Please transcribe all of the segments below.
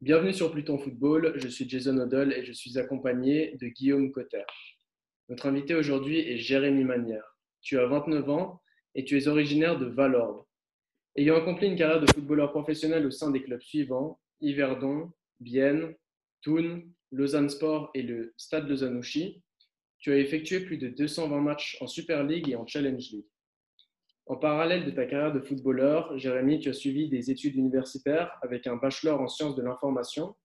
Bienvenue sur Pluton Football, je suis Jason Odell et je suis accompagné de Guillaume Cotter. Notre invité aujourd'hui est Jérémy Manière. Tu as 29 ans et tu es originaire de Valorbe. Ayant accompli une carrière de footballeur professionnel au sein des clubs suivants, Yverdon, Bienne, Thun, Lausanne Sport et le Stade Lausanne-Ouchy, tu as effectué plus de 220 matchs en Super League et en Challenge League. En parallèle de ta carrière de footballeur, Jérémy, tu as suivi des études universitaires avec un bachelor en sciences de l'information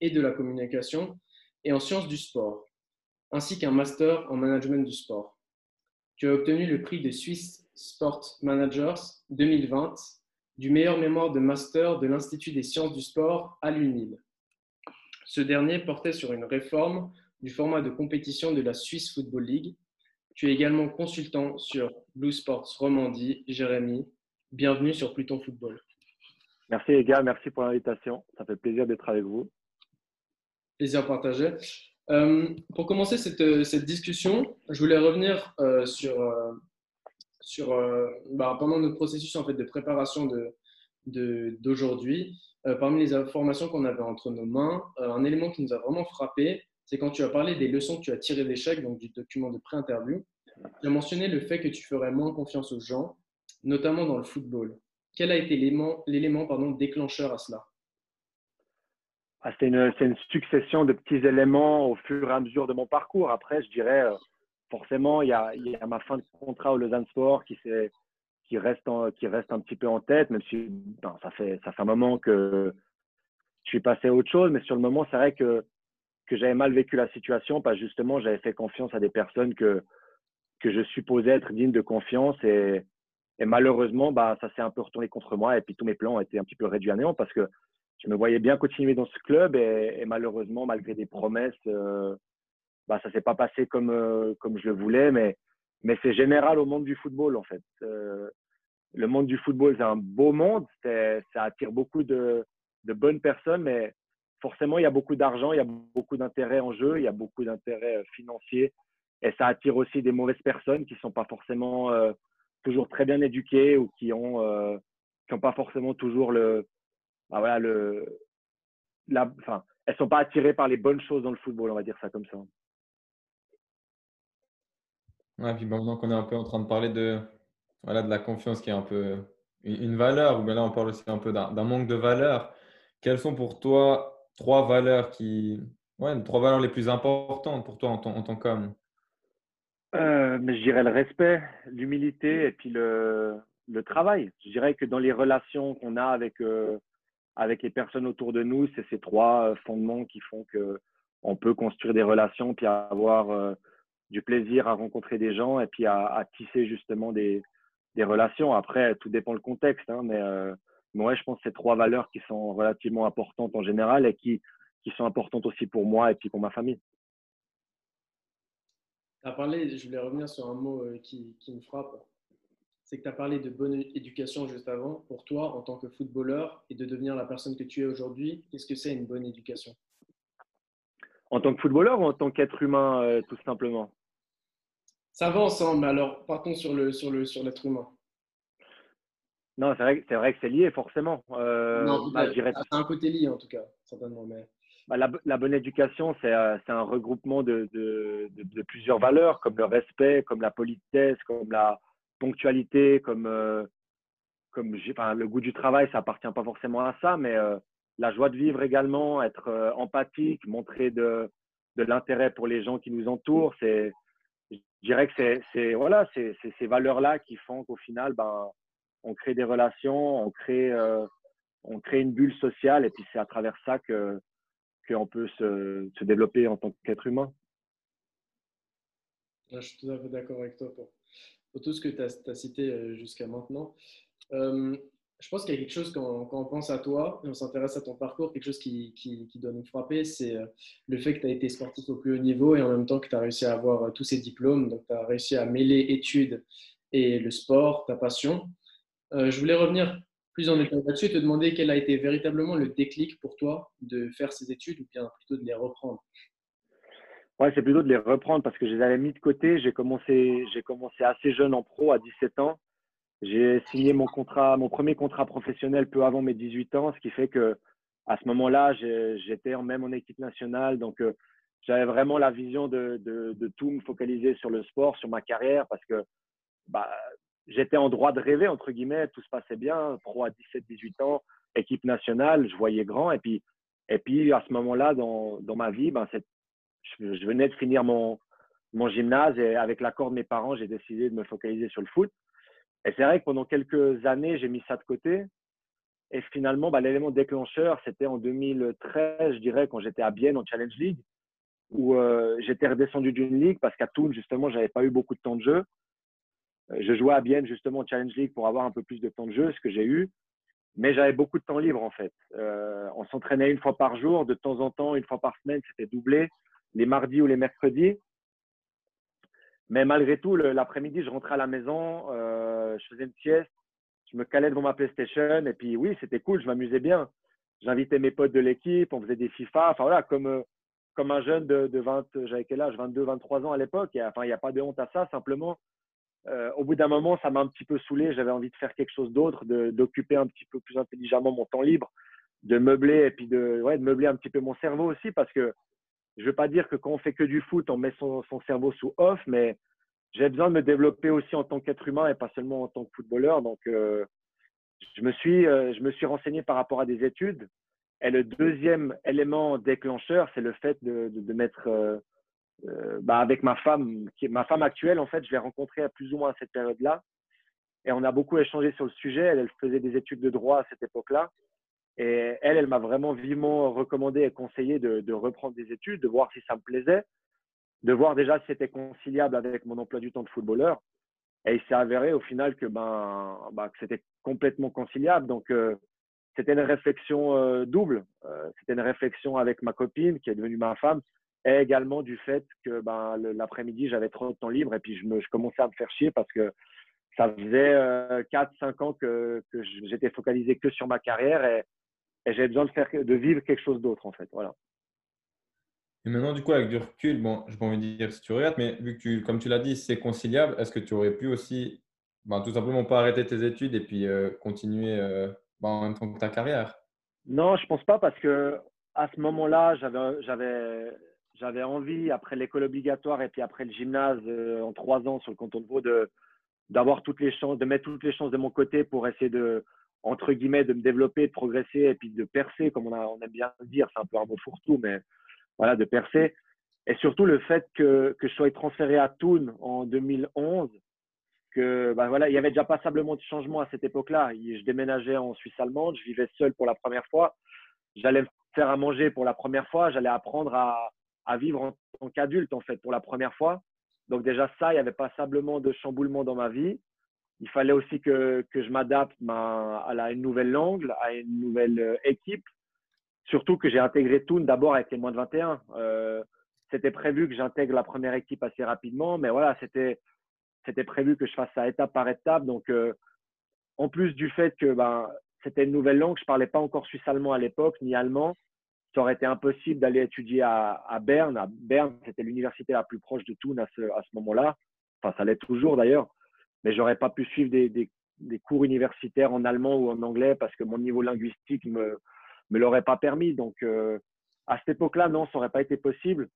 et de la communication et en sciences du sport, ainsi qu'un master en management du sport. Tu as obtenu le prix de Swiss Sport Managers 2020 du meilleur mémoire de master de l'Institut des sciences du sport à l'UNIL. Ce dernier portait sur une réforme du format de compétition de la Swiss Football League tu es également consultant sur Blue Sports Romandie. Jérémy, bienvenue sur Pluton Football. Merci les gars, merci pour l'invitation. Ça fait plaisir d'être avec vous. Plaisir partagé. Euh, pour commencer cette, cette, discussion, je voulais revenir euh, sur, euh, sur bah, pendant notre processus en fait, de préparation d'aujourd'hui, de, parmi les informations qu'on avait entre nos mains, un élément qui nous a vraiment frappé, c'est quand tu as parlé des leçons que tu as tirées d'échecs, donc du document de pré-interview, tu as mentionné le fait que tu ferais moins confiance aux gens, notamment dans le football. Quel a été l'élément déclencheur à cela? Ah, C'est une, succession de petits éléments au fur et à mesure de mon parcours. Après, je dirais, euh, forcément, il y, a, ma fin de contrat au Lausanne Sport qui, qui, reste qui reste un petit peu en tête, même si ben, ça, fait, ça fait un moment que je suis passé à autre chose. Mais sur le moment, c'est vrai que que j'avais mal vécu la situation parce justement, j'avais fait confiance à des personnes que, que je supposais être dignes de confiance et, malheureusement, bah, ça s'est un peu retourné contre moi et puis tous mes plans ont été un petit peu réduits à néant parce que je me voyais bien continuer dans ce club et, et malheureusement, malgré des promesses, euh, bah, ça s'est pas passé comme, euh, comme je le voulais, mais, mais c'est général au monde du football en fait. Euh, le monde du football, c'est un beau monde, ça attire beaucoup de, de bonnes personnes, mais forcément, il y a beaucoup d'argent, il y a beaucoup d'intérêts en jeu, il y a beaucoup d'intérêts euh, financiers. Et ça attire aussi des mauvaises personnes qui ne sont pas forcément euh, toujours très bien éduquées ou qui ont, euh, pas forcément toujours le. Bah voilà, le la, enfin, elles ne sont pas attirées par les bonnes choses dans le football, on va dire ça comme ça. Ouais, puis maintenant qu'on est un peu en train de parler de, voilà, de la confiance qui est un peu une, valeur, ou bien là on parle aussi un peu d'un manque de valeur. Quelles sont pour toi trois valeurs qui, ouais, trois valeurs les plus importantes pour toi en, en tant qu'homme euh, je dirais le respect, l'humilité et puis le, le, travail. Je dirais que dans les relations qu'on a avec, euh, avec les personnes autour de nous, c'est ces trois euh, fondements qui font que on peut construire des relations puis avoir du plaisir à rencontrer des gens et puis à, à tisser justement des, des, relations. Après, tout dépend le contexte, hein, mais moi, je pense que c'est trois valeurs qui sont relativement importantes en général et qui, qui sont importantes aussi pour moi et puis pour ma famille. Tu as parlé, je voulais revenir sur un mot euh, qui, qui me frappe, c'est que tu as parlé de bonne éducation juste avant. Pour toi, en tant que footballeur et de devenir la personne que tu es aujourd'hui, qu'est-ce que c'est une bonne éducation? En tant que footballeur ou en tant qu'être humain, euh, tout simplement? Ça va ensemble, alors partons sur l'être sur le, sur humain. Non, c'est vrai, c'est vrai que c'est lié forcément. Euh, non, bah, c'est un côté lié en tout cas, certainement. Mais... Bah, la, la, bonne éducation, c'est euh, un regroupement de, de, de, plusieurs valeurs, comme le respect, comme la politesse, comme la ponctualité, comme, euh, comme enfin, le goût du travail, ça appartient pas forcément à ça, mais euh, la joie de vivre également, être euh, empathique, montrer de, de l'intérêt pour les gens qui nous entourent. C'est, je dirais que c'est voilà, c'est ces valeurs-là qui font qu'au final, ben, on crée des relations, on crée, euh, on crée une bulle sociale et puis c'est à travers ça que qu'on peut se, se, développer en tant qu'être humain. je suis tout à fait d'accord avec toi pour, tout ce que tu as, cité euh, jusqu'à maintenant. Euh, je pense qu'il y a quelque chose quand, quand, on pense à toi et on s'intéresse à ton parcours, quelque chose qui, qui, qui doit nous frapper, c'est le fait que tu as été sportif au plus haut niveau et en même temps que tu as réussi à avoir tous ces diplômes. Donc, tu as réussi à mêler études et le sport, ta passion. Euh, je voulais revenir plus en détail là-dessus et te demander quel a été véritablement le déclic pour toi de faire ces études ou bien plutôt de les reprendre. Ouais, c'est plutôt de les reprendre parce que je les avais mis de côté. J'ai commencé, assez jeune en pro, à 17 ans. J'ai signé mon premier contrat professionnel peu avant mes 18 ans, ce qui fait que À ce moment-là, j'étais même en équipe nationale. Donc, j'avais vraiment la vision de, de, tout me focaliser sur le sport, sur ma carrière, parce que bah, j'étais en droit de rêver, entre guillemets, tout se passait bien, pro à 17, 18 ans, équipe nationale, je voyais grand. Et puis, et puis à ce moment-là, dans, dans, ma vie, ben, je, venais de finir mon, mon gymnase et avec l'accord de mes parents, j'ai décidé de me focaliser sur le foot. Et c'est vrai que pendant quelques années, j'ai mis ça de côté. Et finalement, bah, l'élément déclencheur, c'était en 2013, je dirais, quand j'étais à Bienne en Challenge League, où euh, j'étais redescendu d'une ligue parce qu'à Toul, justement, j'avais pas eu beaucoup de temps de jeu. Euh, je jouais à Bienne, justement, en Challenge League pour avoir un peu plus de temps de jeu, ce que j'ai eu. Mais j'avais beaucoup de temps libre, en fait. Euh, on s'entraînait une fois par jour, de temps en temps, une fois par semaine, c'était doublé, les mardis ou les mercredis. Mais malgré tout, l'après-midi, je rentrais à la maison, euh, je faisais une sieste, je me calais devant ma PlayStation et puis oui, c'était cool, je m'amusais bien. J'invitais mes potes de l'équipe, on faisait des FIFA, enfin voilà, comme, comme un jeune de, de 20, j'avais quel âge? 22, 23 ans à l'époque. Enfin, il n'y a pas de honte à ça, simplement. Euh, au bout d'un moment, ça m'a un petit peu saoulé. J'avais envie de faire quelque chose d'autre, d'occuper un petit peu plus intelligemment mon temps libre, de meubler et puis de, ouais, de meubler un petit peu mon cerveau aussi parce que je ne veux pas dire que quand on fait que du foot, on met son, cerveau sous off, mais j'ai besoin de me développer aussi en tant qu'être humain et pas seulement en tant que footballeur. Donc, euh, je, me suis, euh, je me suis renseigné par rapport à des études. Et le deuxième élément déclencheur, c'est le fait de, de, mettre, euh, bah avec ma femme, ma femme actuelle, en fait, je l'ai rencontrée à plus ou moins à cette période-là. Et on a beaucoup échangé sur le sujet. Elle, faisait des études de droit à cette époque-là. Et elle, elle m'a vraiment vivement recommandé et conseillé de, reprendre des études, de voir si ça me plaisait, de voir déjà si c'était conciliable avec mon emploi du temps de footballeur. Et il s'est avéré au final que, ben, bah, c'était complètement conciliable. Donc, euh, c'était une réflexion euh, double. C'était une réflexion avec ma copine, qui est devenue ma femme, et également du fait que ben, l'après-midi, j'avais trop de temps libre et puis je, me, je commençais à me faire chier parce que ça faisait 4-5 ans que, que j'étais focalisé que sur ma carrière et, et j'avais besoin de, faire, de vivre quelque chose d'autre, en fait. Voilà. Et maintenant, du coup, avec du recul, bon, je n'ai pas envie de dire si tu regrettes, mais vu que, tu, comme tu l'as dit, c'est conciliable, est-ce que tu aurais pu aussi ben, tout simplement pas arrêter tes études et puis euh, continuer euh, ben, en même temps que ta carrière? Non, je ne pense pas parce que à ce moment-là, j'avais, j'avais, envie, après l'école obligatoire et puis après le gymnase euh, en trois ans sur le canton de Vaud, de, d'avoir toutes les chances, de mettre toutes les chances de mon côté pour essayer de, entre guillemets, de me développer, de progresser et puis de percer, comme on, a, on aime bien le dire, c'est un peu un mot fourre-tout, mais voilà, de percer. Et surtout le fait que, que je sois transféré à Thun en 2011, que ben voilà, il y avait déjà passablement de changements à cette époque-là. Je déménageais en Suisse allemande, je vivais seul pour la première fois, j'allais faire à manger pour la première fois, j'allais apprendre à, à vivre en tant qu'adulte en fait pour la première fois. Donc déjà ça, il y avait passablement de chamboulements dans ma vie il fallait aussi que, que je m'adapte à, une nouvelle langue, à une nouvelle euh, équipe. Surtout que j'ai intégré Toon d'abord avec les moins de 21. Euh, c'était prévu que j'intègre la première équipe assez rapidement, mais voilà, c'était c'était prévu que je fasse ça étape par étape. Donc, euh, en plus du fait que ben, c'était une nouvelle langue, je parlais pas encore suisse-allemand à l'époque, ni allemand. Ça aurait été impossible d'aller étudier à, Berne. À Berne, c'était l'université la plus proche de Thun à ce, moment-là. Enfin, ça l'est toujours d'ailleurs mais j'aurais pas pu suivre des, cours universitaires en allemand ou en anglais parce que mon niveau linguistique me me l'aurait pas permis. Donc euh, à cette époque-là, non, ça n'aurait pas été possible.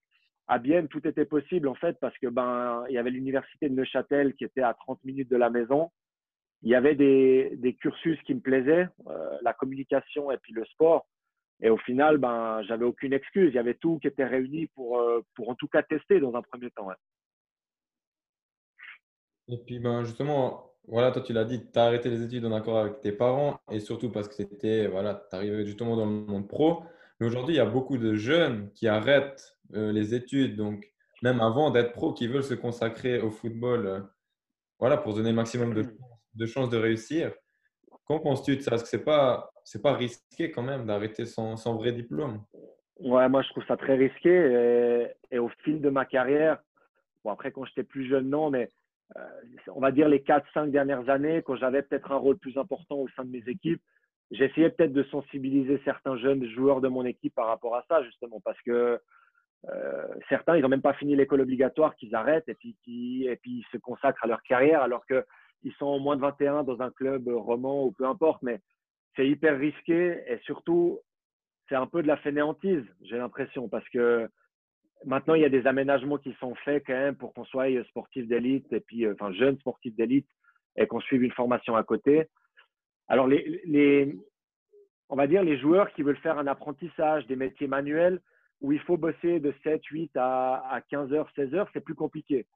À Bienne, tout était possible en fait parce que ben il y avait l'université de Neuchâtel qui était à 30 minutes de la maison. Il y avait des, des cursus qui me plaisaient, euh, la communication et puis le sport. Et au final, ben j'avais aucune excuse. Il y avait tout qui était réuni pour euh, pour en tout cas tester dans un premier temps. Et puis, ben, justement, voilà, toi, tu l'as dit, tu as arrêté les études en accord avec tes parents et surtout parce que c'était, voilà, tu arrivais justement dans le monde pro. Mais aujourd'hui, il y a beaucoup de jeunes qui arrêtent euh, les études, donc même avant d'être pro, qui veulent se consacrer au football, euh, voilà, pour donner le maximum de, de chances de réussir. Qu'en penses-tu ça? Est-ce que c'est pas, c'est pas risqué quand même d'arrêter sans, sans, vrai diplôme? Ouais, moi je trouve ça très risqué. Et, et, au fil de ma carrière, bon après quand j'étais plus jeune, non, mais euh, on va dire les 4-5 dernières années, quand j'avais peut-être un rôle plus important au sein de mes équipes, j'essayais peut-être de sensibiliser certains jeunes joueurs de mon équipe par rapport à ça, justement, parce que euh, certains, ils n'ont même pas fini l'école obligatoire, qu'ils arrêtent et puis, et puis ils se consacrent à leur carrière alors qu'ils sont moins de 21 dans un club roman ou peu importe, mais c'est hyper risqué et surtout, c'est un peu de la fainéantise, j'ai l'impression, parce que maintenant, il y a des aménagements qui sont faits quand même pour qu'on soit sportif d'élite et puis, enfin, jeune sportif d'élite et qu'on suive une formation à côté. Alors, les, on va dire les joueurs qui veulent faire un apprentissage des métiers manuels où il faut bosser de 7, 8 à, à 15 heures, 16 heures, c'est plus compliqué.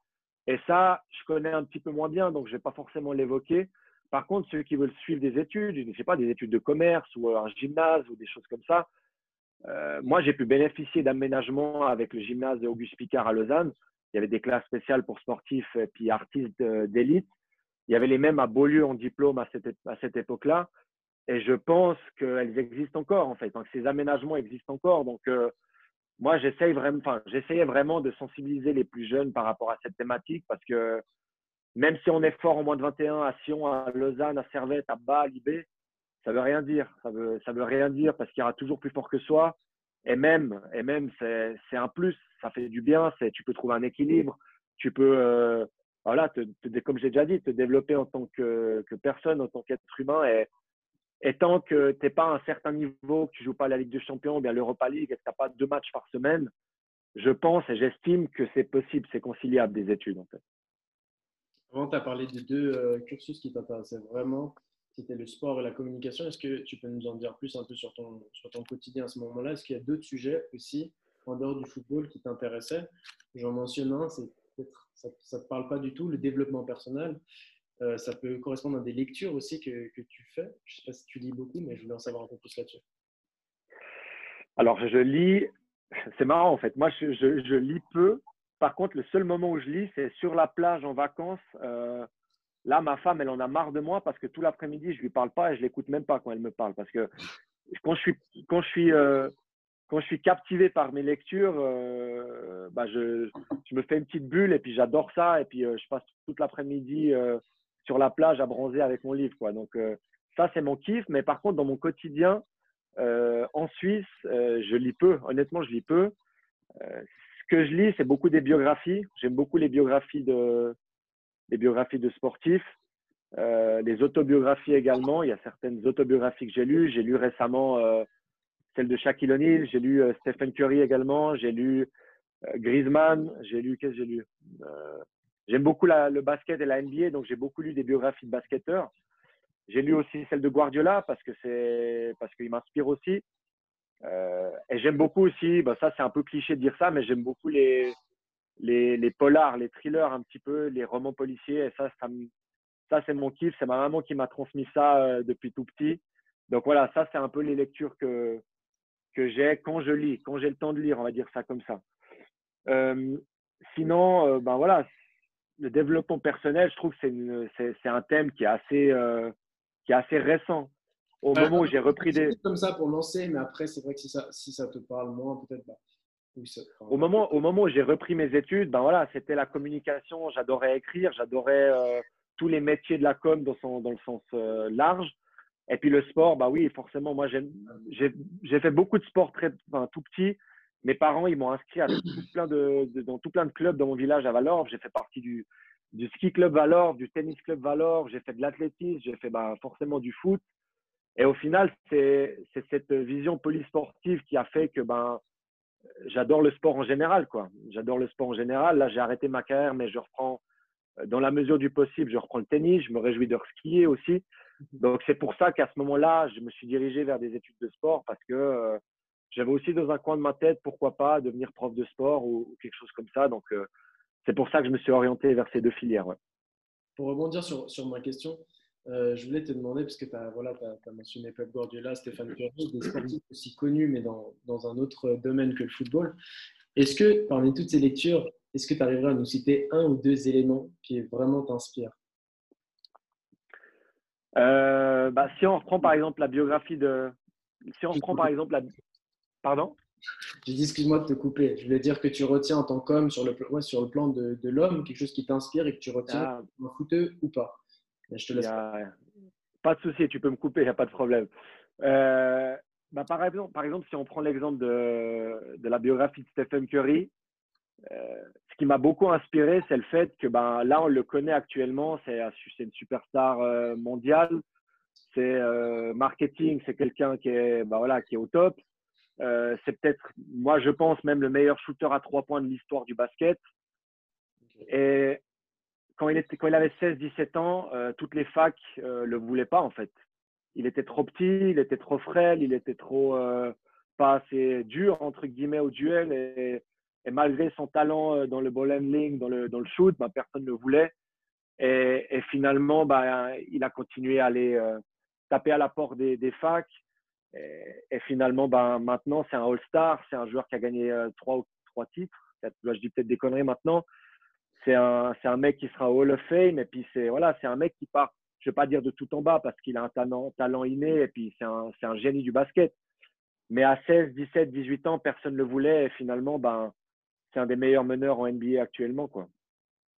Et ça, je connais un petit peu moins bien, donc je ne vais pas forcément l'évoquer. Par contre, ceux qui veulent suivre des études, je ne sais pas, des études de commerce ou un gymnase ou des choses comme ça, euh, moi, j'ai pu bénéficier d'aménagements avec le gymnase de Auguste Picard à Lausanne. Il y avait des classes spéciales pour sportifs et puis artistes d'élite. Il y avait les mêmes à Beaulieu en diplôme à cette, à cette époque-là. Et je pense qu'elles existent encore, en fait. Donc, ces aménagements existent encore. Donc, euh, moi, j'essaye vraiment, enfin, j'essayais vraiment de sensibiliser les plus jeunes par rapport à cette thématique parce que même si on est fort en moins de 21 à Sion, à Lausanne, à Servette, à Bâle, à Libé, ça veut rien dire. Ça veut, ça veut rien dire parce qu'il y aura toujours plus fort que soi. Et même, et même c'est, un plus. Ça fait du bien. Tu peux trouver un équilibre. Tu peux, euh, voilà, te, comme j'ai déjà dit, te développer en tant que, que personne, en tant qu'être humain. Et, et tant que tu n'es pas à un certain niveau, que tu joues pas la Ligue des Champions bien l'Europa League et que tu n'as pas deux matchs par semaine, je pense et j'estime que c'est possible, c'est conciliable des études en fait. Avant, tu as parlé de deux euh, cursus qui t'intéressaient vraiment c'était le sport et la communication. Est-ce que tu peux nous en dire plus un peu sur ton, sur ton quotidien à ce moment-là? Est-ce qu'il y a d'autres sujets aussi en dehors du football qui t'intéressaient? J'en mentionne un, c'est peut-être ça ne te parle pas du tout, le développement personnel. Euh, ça peut correspondre à des lectures aussi que, que tu fais. Je ne sais pas si tu lis beaucoup, mais je voulais en savoir un peu plus là-dessus. Alors, je lis, c'est marrant en fait. Moi, je, je, lis peu. Par contre, le seul moment où je lis, c'est sur la plage en vacances. Euh, Là, ma femme, elle en a marre de moi parce que tout l'après-midi, je lui parle pas et je l'écoute même pas quand elle me parle. Parce que quand je suis, quand je suis, euh, quand je suis captivé par mes lectures, bah je, je, me fais une petite bulle et puis j'adore ça. Et puis je passe toute l'après-midi sur la plage à bronzer avec mon livre. Quoi. Donc ça, c'est mon kiff. Mais par contre, dans mon quotidien, en Suisse, je lis peu. Honnêtement, je lis peu. ce que je lis, c'est beaucoup des biographies. J'aime beaucoup les biographies de, les biographies de sportifs, euh, les autobiographies également. Il y a certaines autobiographies que j'ai lues. J'ai lu récemment euh, celle de Shaquille O'Neal, j'ai lu euh, Stephen Curry également, j'ai lu Griezmann, j'ai lu, qu'est-ce que j'ai lu? J'aime beaucoup le basket et la NBA, donc j'ai beaucoup lu des biographies de basketteurs. J'ai lu aussi celle de Guardiola parce que c'est parce qu'il m'inspire aussi. et j'aime beaucoup aussi, bah ça c'est un peu cliché de dire ça, mais j'aime beaucoup les, les, les, polars, les thrillers un petit peu, les romans policiers. Et ça, ça, c'est mon kiff. C'est ma maman qui m'a transmis ça euh, depuis tout petit. Donc voilà, ça, c'est un peu les lectures que, que j'ai quand je lis, quand j'ai le temps de lire, on va dire ça comme ça. Euh, sinon, euh, ben voilà, le développement personnel, je trouve que c'est un thème qui est assez, qui est assez récent. Au moment où j'ai repris des. comme ça pour lancer, mais après, c'est vrai que si ça, si ça te parle moins, peut-être pas. Au moment, au moment où j'ai repris mes études, ben voilà, c'était la communication. J'adorais écrire, j'adorais euh, tous les métiers de la com dans, son, dans le sens euh, large. Et puis le sport, bah oui, forcément, moi j'ai fait beaucoup de sport très, enfin, tout petit. Mes parents, ils m'ont inscrit à tout plein de, dans tout plein de clubs dans mon village à Valorbe. J'ai fait partie du, du ski club Valorbe, du tennis club Valorbe. J'ai fait de l'athlétisme, j'ai fait bah, forcément du foot. Et au final, c'est cette vision polysportive qui a fait que ben, j'adore le sport en général, quoi. J'adore le sport en général. Là, j'ai arrêté ma carrière, mais je reprends, dans la mesure du possible, je reprends le tennis. Je me réjouis de skier aussi. Donc, c'est pour ça qu'à ce moment-là, je me suis dirigé vers des études de sport parce que euh, j'avais aussi dans un coin de ma tête, pourquoi pas devenir prof de sport ou, quelque chose comme ça. Donc, euh, c'est pour ça que je me suis orienté vers ces deux filières. Pour rebondir sur, sur ma question, euh, je voulais te demander, parce que tu as, voilà, as, mentionné Pep Guardiola, Stéphane Curry, des sportifs aussi connus, mais dans, dans, un autre domaine que le football. Est-ce que, parmi toutes ces lectures, est-ce que tu arriverais à nous citer un ou deux éléments qui vraiment t'inspirent? Euh, bah, Si on reprend par exemple la biographie de. Si on reprend par exemple la. Pardon? J'ai dit, excuse-moi de te couper. Je voulais dire que tu retiens en tant qu'homme, sur, le, sur le plan de, de l'homme, quelque chose qui t'inspire et que tu retiens, ah. un footeux ou pas pas de souci, tu peux me couper, il n'y a pas de problème. Euh, bah, par, exemple, par exemple, si on prend l'exemple de, de, la biographie de Stephen Curry, euh, ce qui m'a beaucoup inspiré, c'est le fait que ben, là, on le connaît actuellement, c'est une superstar euh, mondiale, c'est marketing, c'est quelqu'un qui, est, ben, voilà, qui est au top. Euh, c'est peut-être, moi je pense, même le meilleur shooter à trois points de l'histoire du basket. Et quand il, était, quand il avait 16-17 ans, euh, toutes les facs ne euh, le voulaient pas en fait. Il était trop petit, il était trop frêle, il était trop pas assez dur entre guillemets au duel. Et, malgré son talent dans le ball handling, dans le, dans le shoot, bah, personne ne le voulait. Et, et finalement, bah, il a continué à aller taper à la porte des, des facs. Et, finalement, ben, maintenant, c'est un All-Star, c'est un joueur qui a gagné euh, trois ou trois titres. je dis peut-être des conneries maintenant. C'est un, un mec qui sera Hall of Fame. Et puis, c'est voilà, un mec qui part, je ne vais pas dire de tout en bas parce qu'il a un talent, inné et puis c'est un, un génie du basket. Mais à 16, 17, 18 ans, personne ne le voulait. Et finalement, ben, c'est un des meilleurs meneurs en NBA actuellement. Quoi.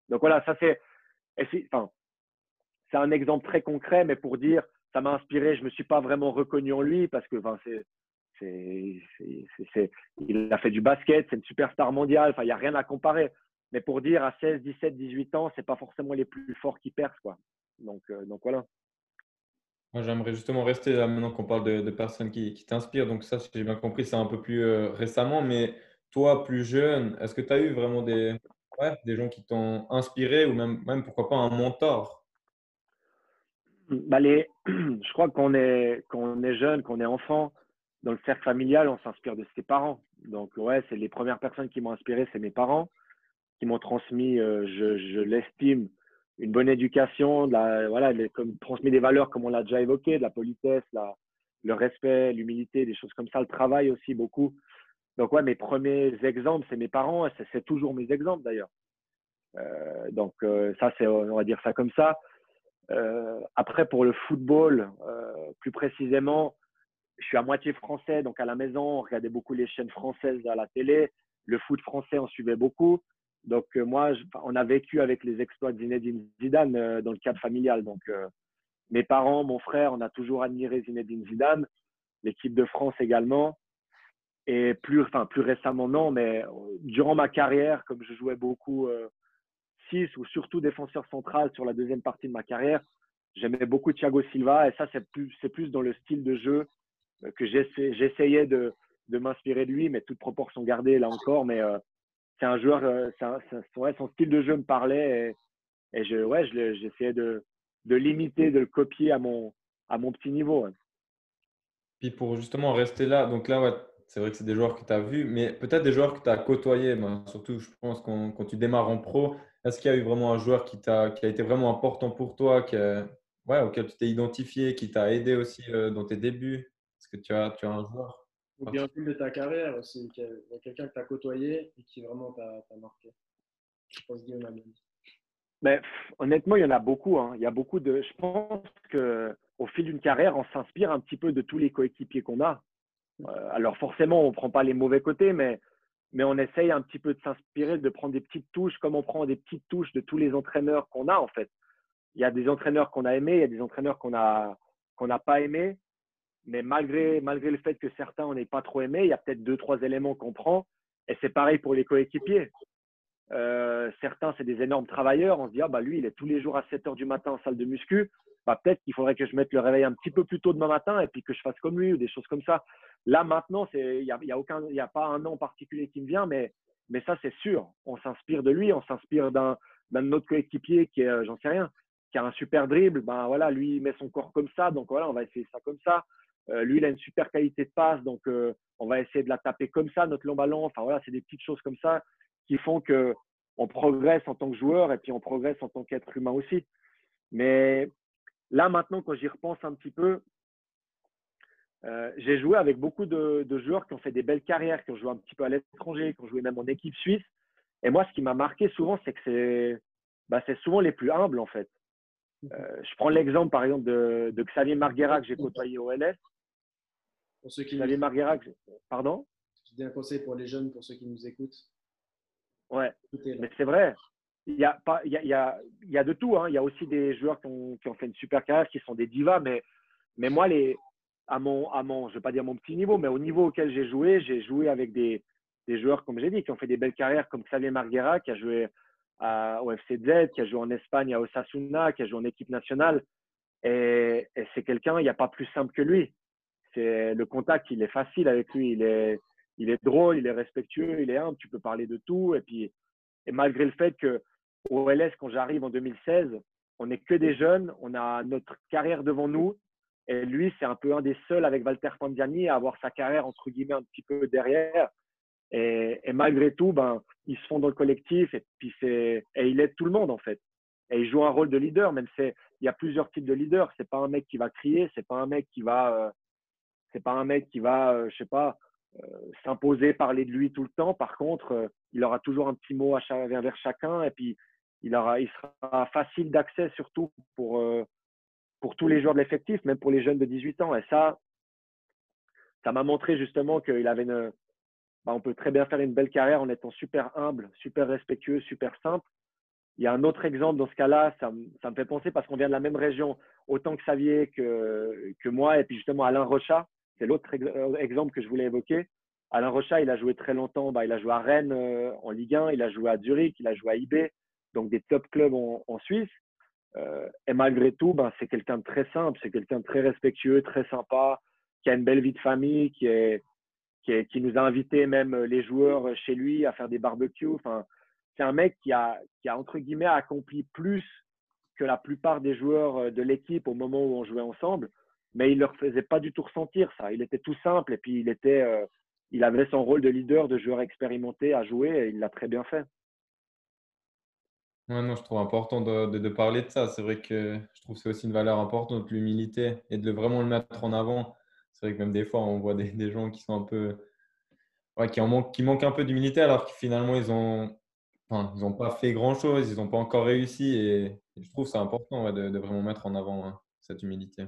Donc voilà, ça c'est, enfin, c'est un exemple très concret, mais pour dire, ça m'a inspiré. Je me suis pas vraiment reconnu en lui parce que enfin, c'est, c'est, il a fait du basket, c'est une superstar mondiale. Enfin, il n'y a rien à comparer. Mais pour dire à 16, 17, 18 ans, c'est pas forcément les plus forts qui percent. Quoi. Donc, euh, donc voilà. Moi, j'aimerais justement rester là maintenant qu'on parle de, personnes qui, qui t'inspirent. Donc, ça, si j'ai bien compris, c'est un peu plus euh, récemment. Mais toi, plus jeune, est-ce que tu as eu vraiment des, des gens qui t'ont inspiré ou même, même pourquoi pas un mentor? Bah les, je crois qu'on est, jeune, qu'on est enfant, dans le cercle familial, on s'inspire de ses parents. Donc, ouais, c'est les premières personnes qui m'ont inspiré, c'est mes parents, qui m'ont transmis, euh, je, l'estime, une bonne éducation, voilà, comme, transmis des valeurs comme on l'a déjà évoqué, de la politesse, le respect, l'humilité, des choses comme ça, le travail aussi beaucoup. Donc, ouais, mes premiers exemples, c'est mes parents, c'est toujours mes exemples d'ailleurs. Euh, donc, euh, ça, c'est, on va dire ça comme ça. Euh, après, pour le football, euh, plus précisément, je suis à moitié français, donc à la maison, on regardait beaucoup les chaînes françaises à la télé. Le foot français, on suivait beaucoup. Donc euh, moi, on a vécu avec les exploits de Zinedine Zidane dans le cadre familial. Donc mes parents, mon frère, on a toujours admiré Zinedine Zidane, l'équipe de France également. Et plus, enfin, plus récemment, non, mais durant ma carrière, comme je jouais beaucoup 6 ou surtout défenseur central sur la deuxième partie de ma carrière. J'aimais beaucoup Thiago Silva et ça, c'est plus, plus dans le style de jeu euh, que j'essayais de, de m'inspirer de lui, mais toute proportion gardée là encore. Mais euh, c'est un joueur, euh, son style de jeu me parlait et, je, ouais, j'essayais de, de l'imiter, de le copier à mon, à mon petit niveau. Puis pour justement rester là, donc là, ouais, c'est vrai que c'est des joueurs que tu as vus, mais peut-être des joueurs que tu as côtoyés. surtout, je pense, quand tu démarres en pro, est-ce qu'il y a eu vraiment un joueur qui, a, qui a été vraiment important pour toi, qui ouais, auquel tu t'es identifié, qui t'a aidé aussi euh, dans tes débuts? Est-ce que tu as, tu as un joueur Ou bien de ta carrière aussi, il y a quelqu'un que tu as côtoyé et qui vraiment t'a marqué? Je pense Guillaume Mais, honnêtement, il y en a beaucoup. Hein. Il y a beaucoup de. Je pense qu'au fil d'une carrière, on s'inspire un petit peu de tous les coéquipiers qu'on a. Euh, alors forcément, on ne prend pas les mauvais côtés, mais mais on essaye un petit peu de s'inspirer, de prendre des petites touches, comme on prend des petites touches de tous les entraîneurs qu'on a en fait. Il y a des entraîneurs qu'on a aimés, il y a des entraîneurs qu'on n'a pas aimés, mais malgré malgré le fait que certains on n'ait pas trop aimé, il y a peut-être deux trois éléments qu'on prend. Et c'est pareil pour les coéquipiers. Euh, certains c'est des énormes travailleurs. On se dit ah bah lui il est tous les jours à 7 heures du matin en salle de muscu. Bah, peut-être qu'il faudrait que je mette le réveil un petit peu plus tôt demain matin et puis que je fasse comme lui ou des choses comme ça. Là, maintenant, il n'y a, y a, a pas un nom particulier qui me vient, mais, mais ça, c'est sûr. On s'inspire de lui, on s'inspire d'un autre coéquipier qui est, euh, j'en sais rien, qui a un super dribble. Ben voilà, lui, il met son corps comme ça, donc voilà, on va essayer ça comme ça. Euh, lui, il a une super qualité de passe, donc euh, on va essayer de la taper comme ça, notre long ballon. Enfin voilà, c'est des petites choses comme ça qui font que on progresse en tant que joueur et puis on progresse en tant qu'être humain aussi. Mais là, maintenant, quand j'y repense un petit peu, euh, j'ai joué avec beaucoup de, joueurs qui ont fait des belles carrières, qui ont joué un petit peu à l'étranger, qui ont joué même en équipe suisse. Et moi, ce qui m'a marqué souvent, c'est que c'est bah, souvent les plus humbles, en fait. Euh, je prends l'exemple, par exemple, de, Xavier Marguera que j'ai côtoyé au LS. Pour ceux qui Xavier Marguera, pardon? Je dis un conseil pour les jeunes, pour ceux qui nous écoutent. Ouais, mais c'est vrai. Il y, a pas, il, y a, y a, de tout. Hein. Il y a aussi des joueurs qui ont, qui ont, fait une super carrière, qui sont des divas. Mais, mais moi, les, à mon, à mon, je vais pas dire mon petit niveau, mais au niveau auquel j'ai joué, j'ai joué avec des, des joueurs, comme j'ai dit, qui ont fait des belles carrières, comme Xavier Marguera, qui a joué au FCZ, qui a joué en Espagne à Osasuna, qui a joué en équipe nationale. Et, et c'est quelqu'un, il n'y a pas plus simple que lui. c'est le contact, il est facile avec lui. Il est, il est drôle, il est respectueux, il est humble. Tu peux parler de tout. Et puis, et malgré le fait que au LS, quand j'arrive en 2016, on n'est que des jeunes, on a notre carrière devant nous. Et lui, c'est un peu un des seuls avec Walter Pandiani à avoir sa carrière entre guillemets un petit peu derrière. Et, malgré tout, ben, ils se font dans le collectif et puis et il aide tout le monde en fait. Et il joue un rôle de leader, même si il y a plusieurs types de leaders. C'est pas un mec qui va crier, c'est pas un mec qui va, euh, c'est pas un mec qui va, euh, je sais pas, euh, s'imposer, parler de lui tout le temps. Par contre, il aura toujours un petit mot à chacun et puis il aura, il sera facile d'accès surtout pour pour tous les joueurs de l'effectif, même pour les jeunes de 18 ans. Et ça, ça m'a montré justement qu'il avait une, bah, on peut très bien faire une belle carrière en étant super humble, super respectueux, super simple. Il y a un autre exemple dans ce cas-là, ça, ça, me fait penser parce qu'on vient de la même région, autant que Xavier que, que moi, et puis justement Alain Rochat, c'est l'autre euh, exemple que je voulais évoquer. Alain Rochat, il a joué très longtemps, bah, il a joué à Rennes euh, en Ligue 1, il a joué à Zurich, il a joué à IB, donc des top clubs en, Suisse. Euh, et malgré tout, bah, c'est quelqu'un de très simple, c'est quelqu'un de très respectueux, très sympa, qui a une belle vie de famille, qui, est, qui, nous a invités même les joueurs chez lui à faire des barbecues. Enfin, c'est un mec qui a, qui a, entre guillemets, accompli plus que la plupart des joueurs euh, de l'équipe au moment où on jouait ensemble, mais il ne leur faisait pas du tout ressentir ça. Il était tout simple et puis il, était, euh, il avait son rôle de leader, de joueur expérimenté à jouer et il l'a très bien fait. Ouais, non, je trouve important de, de, parler de ça. C'est vrai que je trouve que c'est aussi une valeur importante, l'humilité, et de vraiment le mettre en avant. C'est vrai que même des fois, on voit des, des gens qui sont un peu. Qui, en manquent, qui manquent un peu d'humilité, alors que finalement, ils ont, n'ont pas fait grand-chose, ils n'ont pas encore réussi. Et, je trouve ça important de, vraiment mettre en avant hein, cette humilité.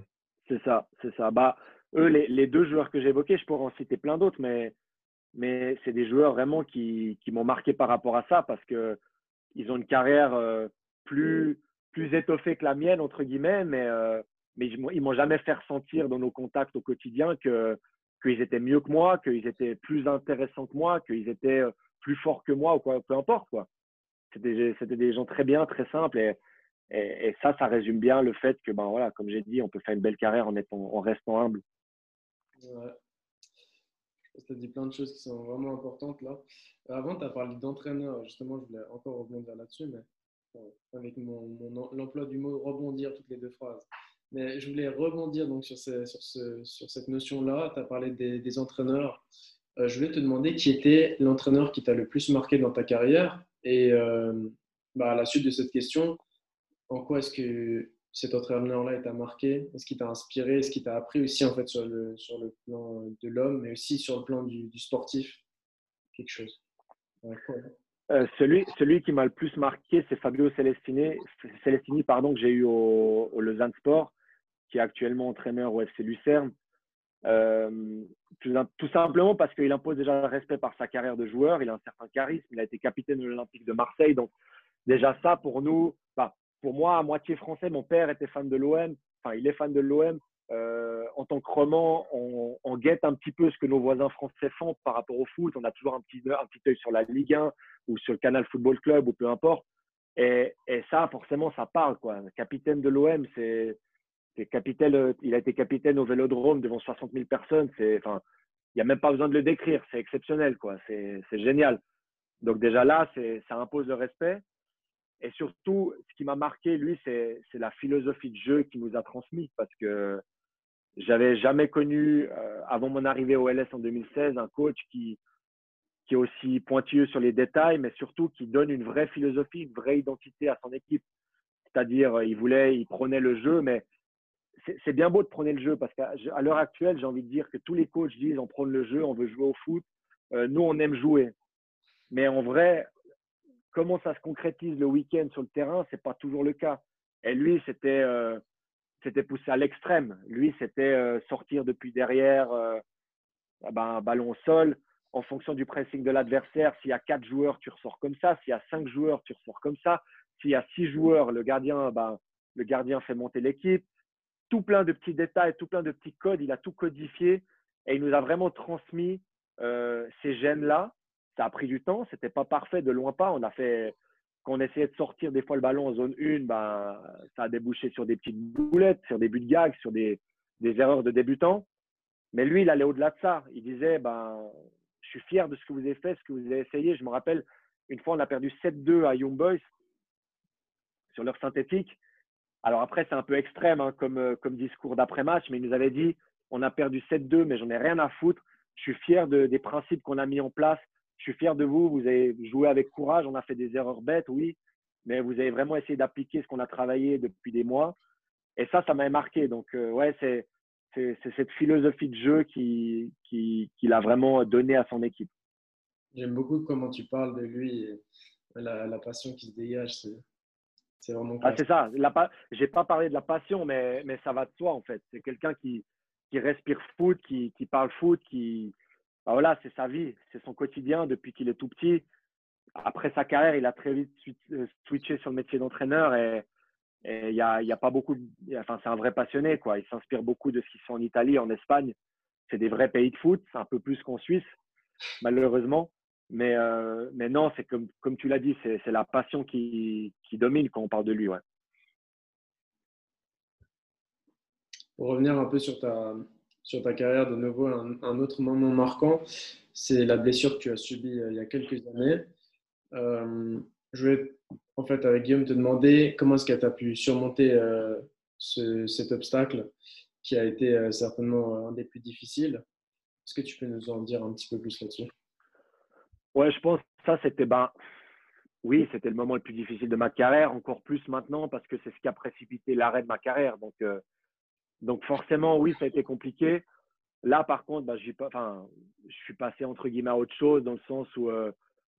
C'est ça, c'est ça. Bah, eux, les, deux joueurs que j'ai évoqués, je pourrais en citer plein d'autres, mais, mais c'est des joueurs vraiment qui, qui m'ont marqué par rapport à ça parce qu'ils ont une carrière euh, plus, plus étoffée que la mienne, entre guillemets, mais, euh, mais ils m'ont jamais fait ressentir dans nos contacts au quotidien que qu'ils étaient mieux que moi, qu'ils étaient plus intéressants que moi, qu'ils étaient euh, plus fort que moi ou quoi, peu importe quoi. C'était des gens très bien, très simples et, et, ça, ça résume bien le fait que, ben voilà, comme j'ai dit, on peut faire une belle carrière en, étant, en restant humble. Ouais. Tu as dit plein de choses qui sont vraiment importantes là. Avant, tu as parlé d'entraîneur. Justement, je voulais encore rebondir là-dessus, mais avec mon, l'emploi du mot rebondir toutes les deux phrases. Mais je voulais rebondir donc sur, sur, ce, sur cette notion-là. Tu as parlé des, des entraîneurs. Euh, je voulais te demander qui était l'entraîneur qui t'a le plus marqué dans ta carrière. Et euh, bah, à la suite de cette question, en quoi est-ce que cet entraîneur-là t'a marqué? Est-ce qu'il t'a inspiré? Est-ce qu'il t'a appris aussi en fait sur le, plan de l'homme, mais aussi sur le plan du, sportif? Quelque chose. Euh, celui, celui qui m'a le plus marqué, c'est Fabio Celestini, Celestini pardon, que j'ai eu au, au Lausanne Sport, qui est actuellement entraîneur au FC Lucerne. Euh, tout, simplement parce qu'il impose déjà le respect par sa carrière de joueur, il a un certain charisme, il a été capitaine de l'Olympique de Marseille. Donc, déjà, ça pour nous, bah, pour moi, à moitié français, mon père était fan de l'OM, enfin, il est fan de l'OM. Euh, en tant que roman, on, guette un petit peu ce que nos voisins français font par rapport au foot. On a toujours un petit, un œil sur la Ligue 1 ou sur le Canal Football Club ou peu importe. Et, ça, forcément, ça parle. Quoi. Capitaine de l'OM, il a été capitaine au Vélodrome devant 60 000 personnes. Il n'y a même pas besoin de le décrire. C'est exceptionnel. C'est, génial. Donc déjà là, ça impose le respect. Et surtout, ce qui m'a marqué, lui, c'est, la philosophie de jeu qu'il nous a transmis parce que j'avais jamais connu, euh, avant mon arrivée au LS en 2016, un coach qui, est aussi pointilleux sur les détails, mais surtout qui donne une vraie philosophie, une vraie identité à son équipe. C'est-à-dire, il voulait, il prenait le jeu, mais c'est bien beau de prendre le jeu parce qu'à l'heure actuelle, j'ai envie de dire que tous les coachs disent on prend le jeu, on veut jouer au foot. Euh, nous, on aime jouer. Mais en vrai, comment ça se concrétise le week-end sur le terrain, c'est pas toujours le cas. Et lui, c'était euh, poussé à l'extrême. Lui, c'était euh, sortir depuis derrière, ah ben, un ballon au sol. En fonction du pressing de l'adversaire, s'il y a quatre joueurs, tu ressors comme ça. S'il y a cinq joueurs, tu ressors comme ça. S'il y a six joueurs, le gardien, ben, le gardien fait monter l'équipe tout plein de petits détails, tout plein de petits codes. Il a tout codifié et il nous a vraiment transmis euh, ces gènes-là. Ça a pris du temps, c'était pas parfait, de loin pas. On a fait, quand on essayait de sortir des fois le ballon en zone 1, ben, ça a débouché sur des petites boulettes, sur des buts de gag, sur des, des erreurs de débutants. Mais lui, il allait au-delà de ça. Il disait, ben, je suis fier de ce que vous avez fait, ce que vous avez essayé. Je me rappelle, une fois, on a perdu 7-2 à Young Boys sur leur synthétique. Alors après, c'est un peu extrême hein, comme, euh, comme discours d'après-match, mais il nous avait dit, on a perdu 7-2, mais j'en ai rien à foutre. Je suis fier de, des principes qu'on a mis en place. Je suis fier de vous. Vous avez joué avec courage. On a fait des erreurs bêtes, oui, mais vous avez vraiment essayé d'appliquer ce qu'on a travaillé depuis des mois. Et ça, ça m'a marqué. Donc, euh, ouais, c'est cette philosophie de jeu qu'il qui, qui, a vraiment donné à son équipe. J'aime beaucoup comment tu parles de lui et la, la passion qui se dégage. C'est vraiment. Ah, c'est ça. Je n'ai pas parlé de la passion, mais, mais ça va de soi, en fait. C'est quelqu'un qui, qui respire foot, qui, qui parle foot, qui. Bah voilà, c'est sa vie, c'est son quotidien depuis qu'il est tout petit. Après sa carrière, il a très vite euh, switché sur le métier d'entraîneur et il n'y a, y a, pas beaucoup. enfin, c'est un vrai passionné, quoi. Il s'inspire beaucoup de ce qui se fait en Italie, en Espagne. C'est des vrais pays de foot, c'est un peu plus qu'en Suisse, malheureusement. Mais, euh, non, c'est comme, comme tu l'as dit, c'est la passion qui, qui, domine quand on parle de lui. Ouais. Pour revenir un peu sur ta, sur ta carrière, de nouveau, un, autre moment marquant, c'est la blessure que tu as subie euh, il y a quelques années. Euh, je vais en fait avec Guillaume te demander comment est-ce que tu as pu surmonter euh, cet obstacle qui a été certainement un des plus difficiles. Est-ce que tu peux nous en dire un petit peu plus là-dessus? Ouais, je pense que ça c'était ben oui, c'était le moment le plus difficile de ma carrière, encore plus maintenant parce que c'est ce qui a précipité l'arrêt de ma carrière. Donc, donc forcément, oui, ça a été compliqué. Là, par contre, ben, pas, je suis passé entre guillemets à autre chose dans le sens où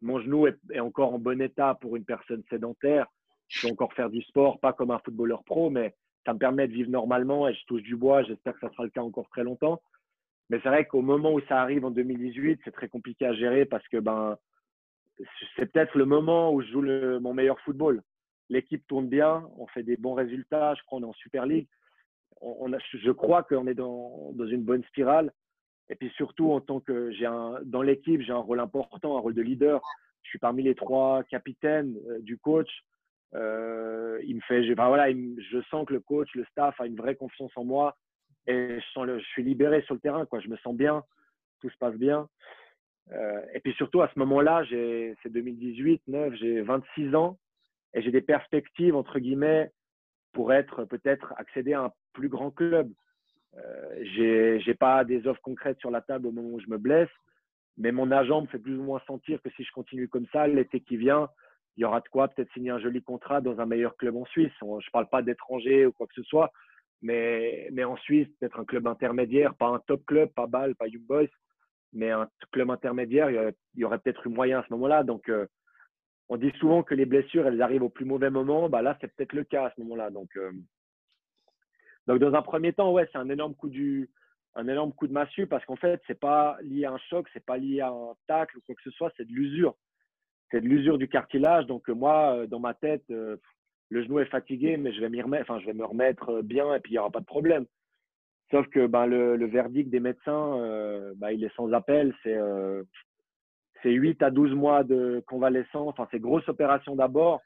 mon genou est, encore en bon état pour une personne sédentaire. Je peux encore faire du sport, pas comme un footballeur pro, mais ça me permet de vivre normalement et je touche du bois. J'espère que ça sera le cas encore très longtemps. Mais c'est vrai qu'au moment où ça arrive en 2018, c'est très compliqué à gérer parce que ben, c'est peut-être le moment où je joue mon meilleur football. L'équipe tourne bien, on fait des bons résultats. Je crois qu'on est en Super League. Je crois qu'on est dans, une bonne spirale. Et puis surtout, en tant que j'ai dans l'équipe, j'ai un rôle important, un rôle de leader. Je suis parmi les trois capitaines euh, du coach. Euh, il me fait, je sens que le coach, le staff a une vraie confiance en moi et je, sens le, je suis libéré sur le terrain. Quoi. Je me sens bien, tout se passe bien. Euh, et puis surtout, à ce moment-là, c'est 2018, 9, j'ai 26 ans et j'ai des perspectives, entre guillemets, pour être peut-être accéder à un plus grand club. Euh, j'ai n'ai pas des offres concrètes sur la table au moment où je me blesse, mais mon agent me fait plus ou moins sentir que si je continue comme ça, l'été qui vient, il y aura de quoi peut-être signer un joli contrat dans un meilleur club en Suisse. Je ne parle pas d'étranger ou quoi que ce soit, mais, mais en Suisse, peut-être un club intermédiaire, pas un top club, pas Bâle, pas Young Boys, mais un club intermédiaire, il y aurait, peut-être eu moyen à ce moment-là. Donc, euh, on dit souvent que les blessures, elles arrivent au plus mauvais moment. Bah là, c'est peut-être le cas à ce moment-là. Donc, euh, donc, dans un premier temps, ouais, c'est un énorme coup de massue parce qu'en fait, c'est pas lié à un choc, c'est pas lié à un tacle ou quoi que ce soit, c'est de l'usure. C'est de l'usure du cartilage. Donc, euh, moi, euh, dans ma tête, euh, le genou est fatigué, mais je vais m'y remettre, enfin, je vais me remettre bien et puis il n'y aura pas de problème. Sauf que ben, le, verdict des médecins, ben, il est sans appel. C'est c'est 8 à 12 mois de convalescence. Enfin, c'est grosse opération d'abord.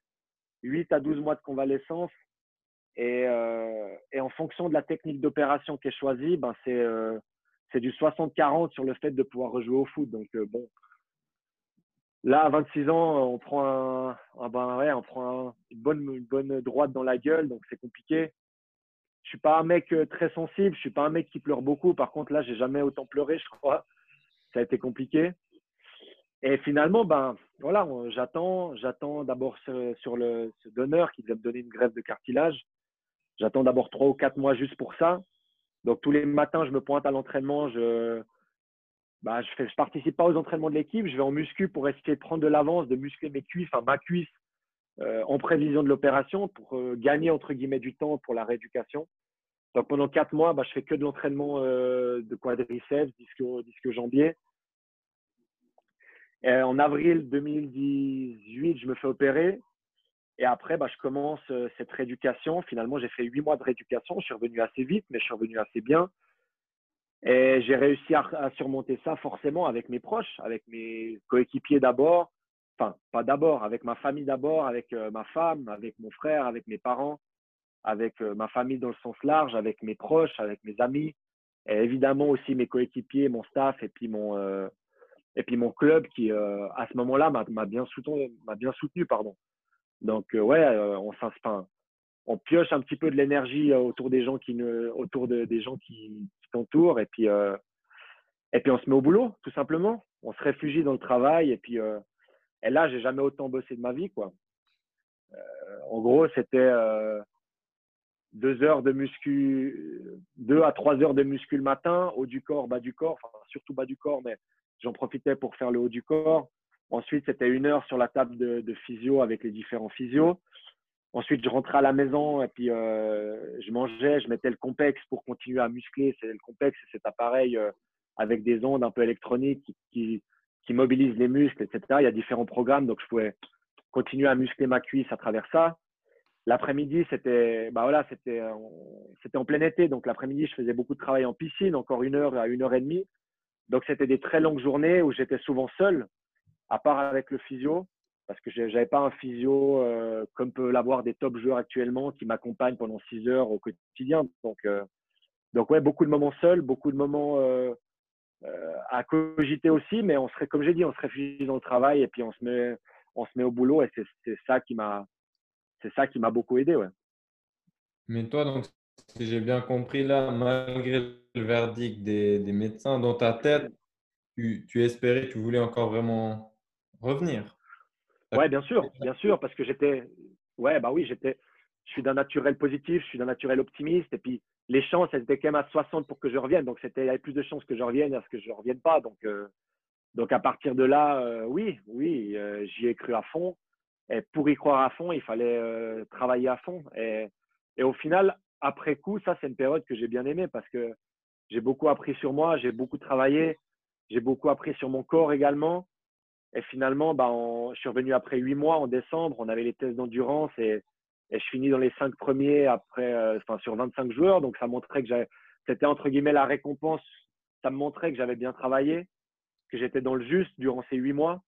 8 à 12 mois de convalescence et, euh, et, en fonction de la technique d'opération qui est choisie, ben c'est euh, du 60-40 sur le fait de pouvoir rejouer au foot. Donc, euh, bon, là, à 26 ans, on prend, un, ben, ouais, on prend une, bonne, une bonne droite dans la gueule, donc c'est compliqué. Je suis pas un mec très sensible, je suis pas un mec qui pleure beaucoup. Par contre, là, j'ai jamais autant pleuré, je crois. Ça a été compliqué. Et finalement, ben, voilà, j'attends, j'attends d'abord sur le ce donneur qui devait me donner une grève de cartilage. J'attends d'abord trois ou quatre mois juste pour ça. Donc tous les matins, je me pointe à l'entraînement. Je bah, je participe pas aux entraînements de l'équipe. Je vais en muscu pour essayer de prendre de l'avance, de muscler mes cuisses, enfin ma cuisse, euh, en prévision de l'opération pour euh, gagner entre guillemets du temps pour la rééducation. Donc pendant quatre mois, bah, je fais que de l'entraînement euh, de quadriceps, disque, disque jambier. En avril 2018, je me fais opérer. Et après, bah, je commence euh, cette rééducation. Finalement, j'ai fait huit mois de rééducation. Je suis revenu assez vite, mais je suis revenu assez bien. Et j'ai réussi à, surmonter ça forcément avec mes proches, avec mes coéquipiers d'abord. Enfin, pas d'abord, avec ma famille d'abord, avec euh, ma femme, avec mon frère, avec mes parents, avec euh, ma famille dans le sens large, avec mes proches, avec mes amis. Et évidemment aussi mes coéquipiers, mon staff et puis mon, et puis mon club qui, à ce moment-là, m'a bien soutenu. M'a bien soutenu pardon. Donc, ouais, on s'inspire. On pioche un petit peu de l'énergie autour des gens qui ne, autour de, des gens qui, t'entourent et puis et puis on se met au boulot tout simplement. On se réfugie dans le travail et puis et là j'ai jamais autant bossé de ma vie quoi. en gros c'était deux heures de muscu, deux à trois heures de muscu le matin, haut du corps, bas du corps, surtout bas du corps, mais j'en profitais pour faire le haut du corps. Ensuite, c'était une heure sur la table de, physio avec les différents physios. Ensuite, je rentrais à la maison et puis euh, je mangeais, je mettais le complexe pour continuer à muscler. C'est le complexe, c'est cet appareil euh, avec des ondes un peu électroniques qui, qui, qui mobilisent les muscles, etc. Il y a différents programmes, donc je pouvais continuer à muscler ma cuisse à travers ça. L'après-midi, c'était bah voilà, c'était c'était en plein été, donc l'après-midi, je faisais beaucoup de travail en piscine, encore une heure à une heure et demie. Donc c'était des très longues journées où j'étais souvent seul, à part avec le physio, parce que j'avais pas un physio euh, comme peut l'avoir des top joueurs actuellement qui m'accompagnent pendant six heures au quotidien. Donc euh, donc ouais, beaucoup de moments seuls, beaucoup de moments euh, à cogiter aussi, mais on serait comme j'ai dit, on se réfugie dans le travail et puis on se met on se met au boulot et c'est ça qui m'a c'est ça qui m'a beaucoup aidé. Ouais. Mais toi, donc, si j'ai bien compris là, malgré le verdict des, des médecins, dans ta tête, tu, tu, espérais, tu voulais encore vraiment revenir. Ouais, bien sûr, bien sûr, parce que j'étais, ouais, bah oui, j'étais, je suis d'un naturel positif, je suis d'un naturel optimiste, et puis les chances, elles étaient quand même à 60 pour que je revienne, donc il y avait plus de chances que je revienne à ce que je ne revienne pas, donc, euh, donc à partir de là, euh, oui, oui, euh, j'y ai cru à fond. Et pour y croire à fond, il fallait travailler à fond. Et, et, au final, après coup, ça, c'est une période que j'ai bien aimée parce que j'ai beaucoup appris sur moi, j'ai beaucoup travaillé, j'ai beaucoup appris sur mon corps également. Et finalement, bah, je suis revenu après huit mois en décembre. On avait les tests d'endurance et, et, je finis dans les cinq premiers après, euh, enfin, sur 25 joueurs. Donc, ça montrait que c'était entre guillemets la récompense. Ça me montrait que j'avais bien travaillé, que j'étais dans le juste durant ces huit mois.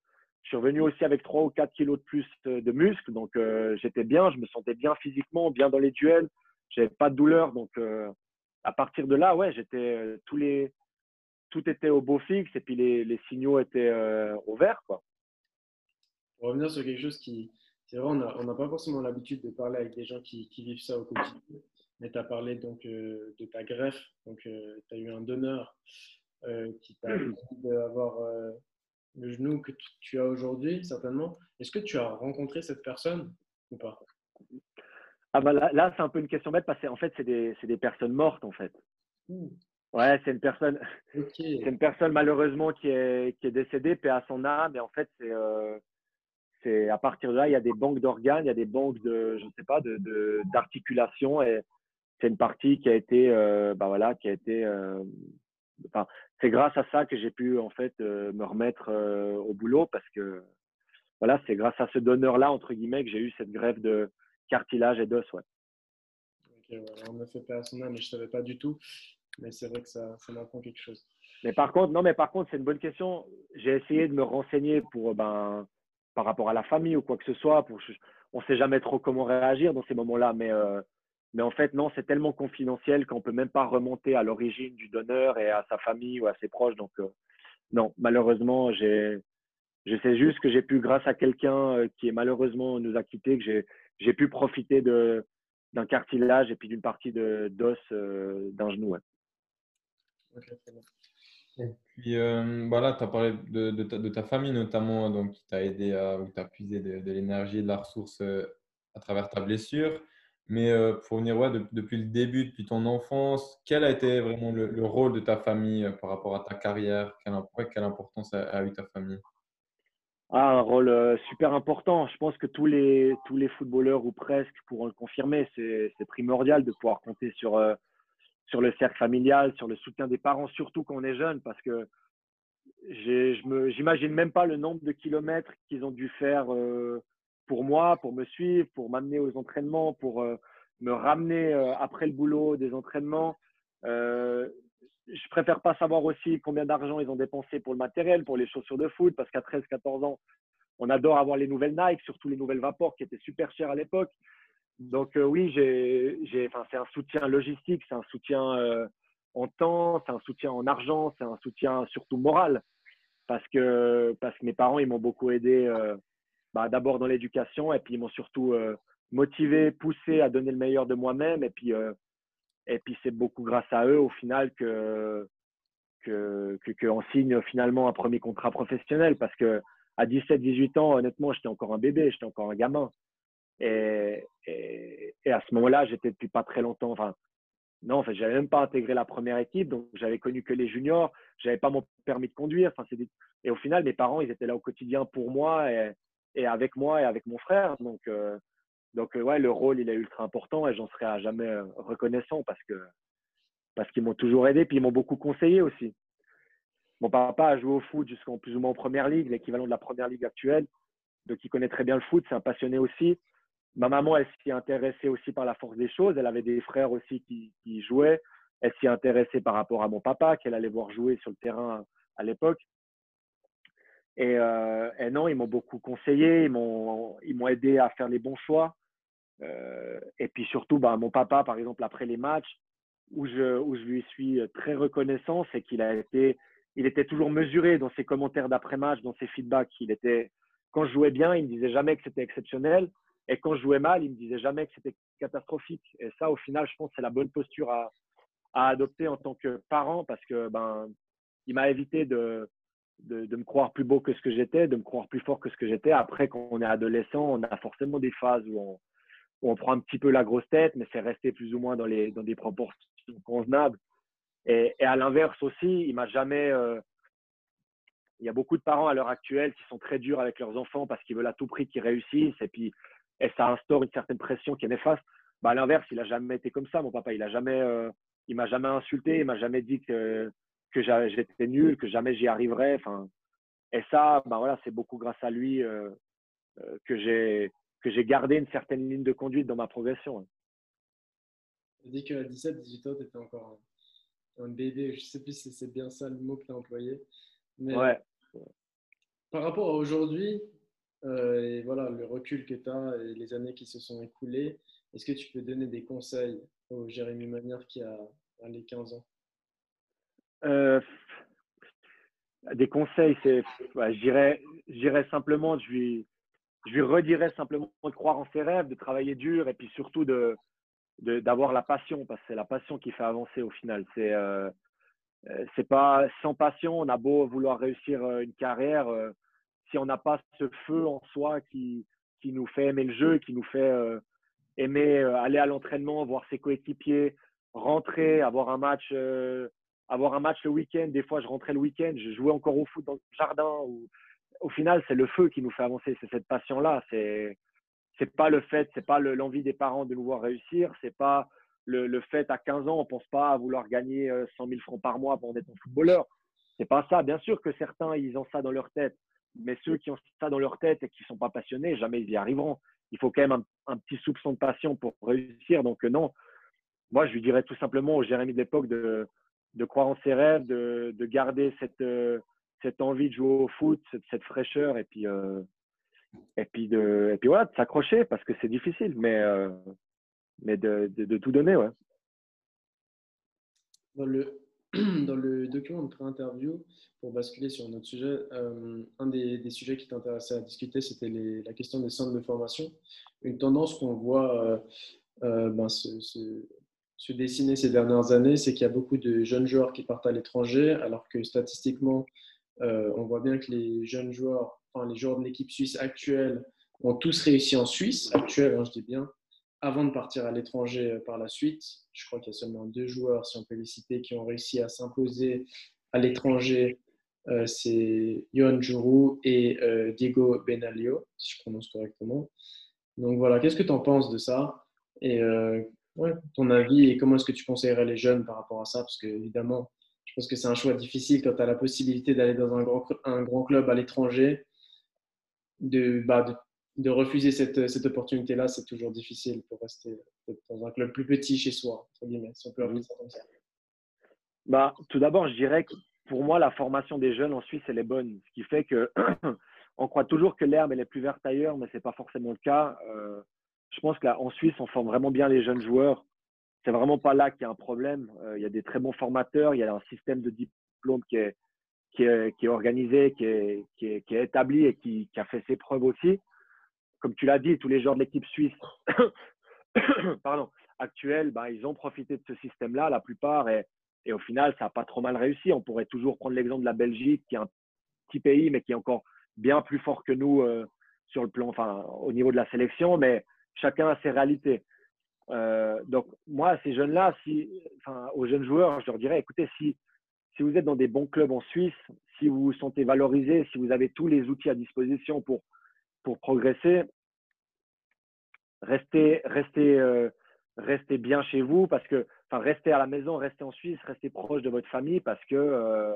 Je suis revenu aussi avec 3 ou 4 kilos de plus de muscles. Donc, euh, j'étais bien, je me sentais bien physiquement, bien dans les duels. J'avais pas de douleur. Donc, euh, à partir de là, ouais, j'étais euh, tous les, tout était au beau fixe et puis les, les signaux étaient au vert, quoi. Pour revenir sur quelque chose qui, c'est vrai, on n'a pas forcément l'habitude de parler avec des gens qui, qui vivent ça au quotidien. Mais tu as parlé donc de ta greffe. Donc, tu as eu un donneur qui t'a permis d'avoir le genou que tu as aujourd'hui, certainement. Est-ce que tu as rencontré cette personne ou pas? Ah bah là, c'est un peu une question bête parce qu'en fait, c'est des, des, personnes mortes en fait. Ouais, c'est une personne, c'est une personne malheureusement qui est, qui est décédée, paix à son âme. Et en fait, c'est, euh, c'est à partir de là, il y a des banques d'organes, il y a des banques de, je sais pas, de, d'articulation et c'est une partie qui a été, euh, bah voilà, qui a été, euh, enfin, c'est grâce à ça que j'ai pu en fait me remettre au boulot parce que voilà, c'est grâce à ce donneur-là entre guillemets que j'ai eu cette grève de cartilage et d'os. Ouais. Ok, on me fait pas à son âme, mais je savais pas du tout. Mais c'est vrai que ça, ça m'apprend quelque chose. Mais par contre, non, mais par contre, c'est une bonne question. J'ai essayé de me renseigner pour ben par rapport à la famille ou quoi que ce soit. Pour, on ne sait jamais trop comment réagir dans ces moments-là, mais euh, mais en fait, non, c'est tellement confidentiel qu'on ne peut même pas remonter à l'origine du donneur et à sa famille ou à ses proches. Donc, euh, non, malheureusement, j'ai, je sais juste que j'ai pu, grâce à quelqu'un euh, qui est malheureusement nous a quittés, que j'ai, j'ai pu profiter de, d'un cartilage et puis d'une partie de, d'os euh, d'un genou. Et puis, voilà, tu as parlé de, de, ta, de, ta, famille notamment, donc, qui t'a aidé à, ou t'as puisé de, de l'énergie et de la ressource à travers ta blessure. Mais euh, pour venir ouais, depuis le début, depuis ton enfance, quel a été vraiment le, rôle de ta famille euh, par rapport à ta carrière? Quelle, quelle importance a, eu ta famille? Ah, Un rôle euh, super important. Je pense que tous les, tous les footballeurs ou presque pourront le confirmer. C'est primordial de pouvoir compter sur, sur le cercle familial, sur le soutien des parents, surtout quand on est jeune, parce que je n'imagine même pas le nombre de kilomètres qu'ils ont dû faire pour moi, pour me suivre, pour m'amener aux entraînements, pour euh, me ramener euh, après le boulot des entraînements. Euh, je préfère pas savoir aussi combien d'argent ils ont dépensé pour le matériel, pour les chaussures de foot, parce qu'à 13-14 ans, on adore avoir les nouvelles Nike, surtout les nouvelles Vapor qui étaient super chères à l'époque. Donc oui, j'ai, c'est un soutien logistique, c'est un soutien en temps, c'est un soutien en argent, c'est un soutien surtout moral. Parce que, que mes parents, ils m'ont beaucoup aidé euh, bah, d'abord dans l'éducation et puis ils m'ont surtout euh, motivé, poussé à donner le meilleur de moi-même. Et puis, euh, c'est beaucoup grâce à eux au final que qu'on que, signe finalement un premier contrat professionnel. Parce que à 17-18 ans, honnêtement, j'étais encore un bébé, j'étais encore un gamin. Et, à ce moment-là, j'étais depuis pas très longtemps, enfin, non, en fait, j'avais même pas intégré la première équipe, donc j'avais connu que les juniors. J'avais pas mon permis de conduire. Enfin, Et au final, mes parents, ils étaient là au quotidien pour moi et, et avec moi et avec mon frère. Donc, euh, donc euh, ouais, le rôle, il est ultra important et j'en serai à jamais euh, reconnaissant parce que parce qu'ils m'ont toujours aidé, puis ils m'ont beaucoup conseillé aussi. Mon papa a joué au foot jusqu'en plus ou moins en première ligue, l'équivalent de la première ligue actuelle. Donc, il connaît très bien le foot, c'est un passionné aussi. Ma maman, elle s'y intéressait aussi par la force des choses. Elle avait des frères aussi qui, jouaient. Elle s'y intéressait par rapport à mon papa, qu'elle allait voir jouer sur le terrain à l'époque. Et, euh, non, ils m'ont beaucoup conseillé, ils m'ont, aidé à faire les bons choix. Euh, et puis surtout, bah, mon papa, par exemple, après les matchs, où je, lui suis très reconnaissant, c'est qu'il a été, il était toujours mesuré dans ses commentaires d'après-match, dans ses feedbacks. Il était, quand je jouais bien, il me disait jamais que c'était exceptionnel. Et quand je jouais mal, il me disait jamais que c'était catastrophique. Et ça, au final, je pense que c'est la bonne posture à, adopter en tant que parent parce que ben, il m'a évité de, de, de, me croire plus beau que ce que j'étais, de me croire plus fort que ce que j'étais. Après, quand on est adolescent, on a forcément des phases où on, où on prend un petit peu la grosse tête, mais c'est resté plus ou moins dans, les, dans des proportions convenables. Et, et à l'inverse aussi, il m'a jamais. Euh, il y a beaucoup de parents à l'heure actuelle qui sont très durs avec leurs enfants parce qu'ils veulent à tout prix qu'ils réussissent. Et puis, et ça instaure une certaine pression qui est néfaste. Bah, à l'inverse, il a jamais été comme ça, mon papa. Il a jamais, euh, il m'a jamais insulté, il m'a jamais dit que que j'étais nul, que jamais j'y arriverais. Enfin, et ça, bah voilà, c'est beaucoup grâce à lui euh, euh, que j'ai que j'ai gardé une certaine ligne de conduite dans ma progression. Tu dis qu'à 17, 18 ans, tu étais encore un, bébé. Je ne sais plus si c'est bien ça le mot que tu as employé. Mais ouais. par rapport à aujourd'hui, et voilà, le recul que tu as et les années qui se sont écoulées, est-ce que tu peux donner des conseils au Jérémy Manière qui a, les 15 ans? Euh, Des conseils, c'est, ouais, je dirais simplement, je lui, je lui redirais simplement de croire en ses rêves, de travailler dur et puis surtout de, d'avoir la passion parce que c'est la passion qui fait avancer au final. C'est euh, euh c'est pas sans passion, on a beau vouloir réussir une carrière, si on n'a pas ce feu en soi qui, qui nous fait aimer le jeu, qui nous fait euh, aimer euh, aller à l'entraînement, voir ses coéquipiers, rentrer, avoir un match, euh, avoir un match le week-end. Des fois, je rentrais le week-end, je jouais encore au foot dans le jardin. Ou... Au final, c'est le feu qui nous fait avancer. C'est cette passion-là. C'est c'est pas le fait, c'est pas l'envie des parents de nous voir réussir. C'est pas le, le, fait à 15 ans, on pense pas à vouloir gagner 100 000 francs par mois pour être un footballeur. C'est pas ça. Bien sûr que certains, ils ont ça dans leur tête. Mais ceux qui ont ça dans leur tête et qui ne sont pas passionnés, jamais ils y arriveront. Il faut quand même un, petit soupçon de passion pour réussir. Donc euh, non, moi je lui dirais tout simplement au Jérémy de l'époque de, de croire en ses rêves, de, de garder cette, euh, cette envie de jouer au foot, cette, cette fraîcheur et puis, euh, et puis, de, et puis voilà, de s'accrocher parce que c'est difficile, mais, mais de, de, de, tout donner. Ouais. Le, dans le document de pré-interview, pour basculer sur un autre sujet, euh, un des, sujets qui t'intéressait à discuter, c'était la question des centres de formation. Une tendance qu'on voit euh, euh, ben, se, dessiner ces dernières années, c'est qu'il y a beaucoup de jeunes joueurs qui partent à l'étranger, alors que statistiquement, on voit bien que les jeunes joueurs, enfin les joueurs de l'équipe suisse actuelle, ont tous réussi en Suisse, actuelle, hein, je dis bien, avant de partir à l'étranger euh, par la suite. Je crois qu'il y a seulement deux joueurs, si on peut les citer, qui ont réussi à s'imposer à l'étranger. Euh, c'est Yon Juru et euh, Diego Benalio, si je prononce correctement. Donc voilà, qu'est-ce que tu en penses de ça? Et ton avis et comment est-ce que tu conseillerais les jeunes par rapport à ça? Parce que évidemment, je pense que c'est un choix difficile quand tu as la possibilité d'aller dans un grand, un grand club à l'étranger, de, bah, de de refuser cette, cette opportunité-là, c'est toujours difficile pour rester dans un club plus petit chez soi, entre guillemets, si on peut appeler ça comme ça. Bah, tout d'abord, je dirais que pour moi, la formation des jeunes en Suisse, elle est bonne. Ce qui fait que on croit toujours que l'herbe est plus verte ailleurs, mais ce n'est pas forcément le cas. Euh, je pense qu'en Suisse, on forme vraiment bien les jeunes joueurs. c'est vraiment pas là qu'il y a un problème. il y a des très bons formateurs, il y a un système de diplôme qui est, qui est, qui est organisé, qui est, qui est, établi et qui, a fait ses preuves aussi. Comme tu l'as dit, tous les joueurs de l'équipe suisse pardon, actuelle, ben, ils ont profité de ce système-là, la plupart, et, au final, ça n'a pas trop mal réussi. On pourrait toujours prendre l'exemple de la Belgique, qui est un petit pays, mais qui est encore bien plus fort que nous euh, sur le plan, enfin, au niveau de la sélection, mais chacun a ses réalités. Euh, donc, moi, ces jeunes-là, si, enfin, aux jeunes joueurs, je leur dirais, écoutez, si, si vous êtes dans des bons clubs en Suisse, si vous vous sentez valorisé, si vous avez tous les outils à disposition pour, pour progresser, restez, restez, euh, restez bien chez vous parce que, enfin, restez à la maison, restez en Suisse, restez proche de votre famille parce que, euh,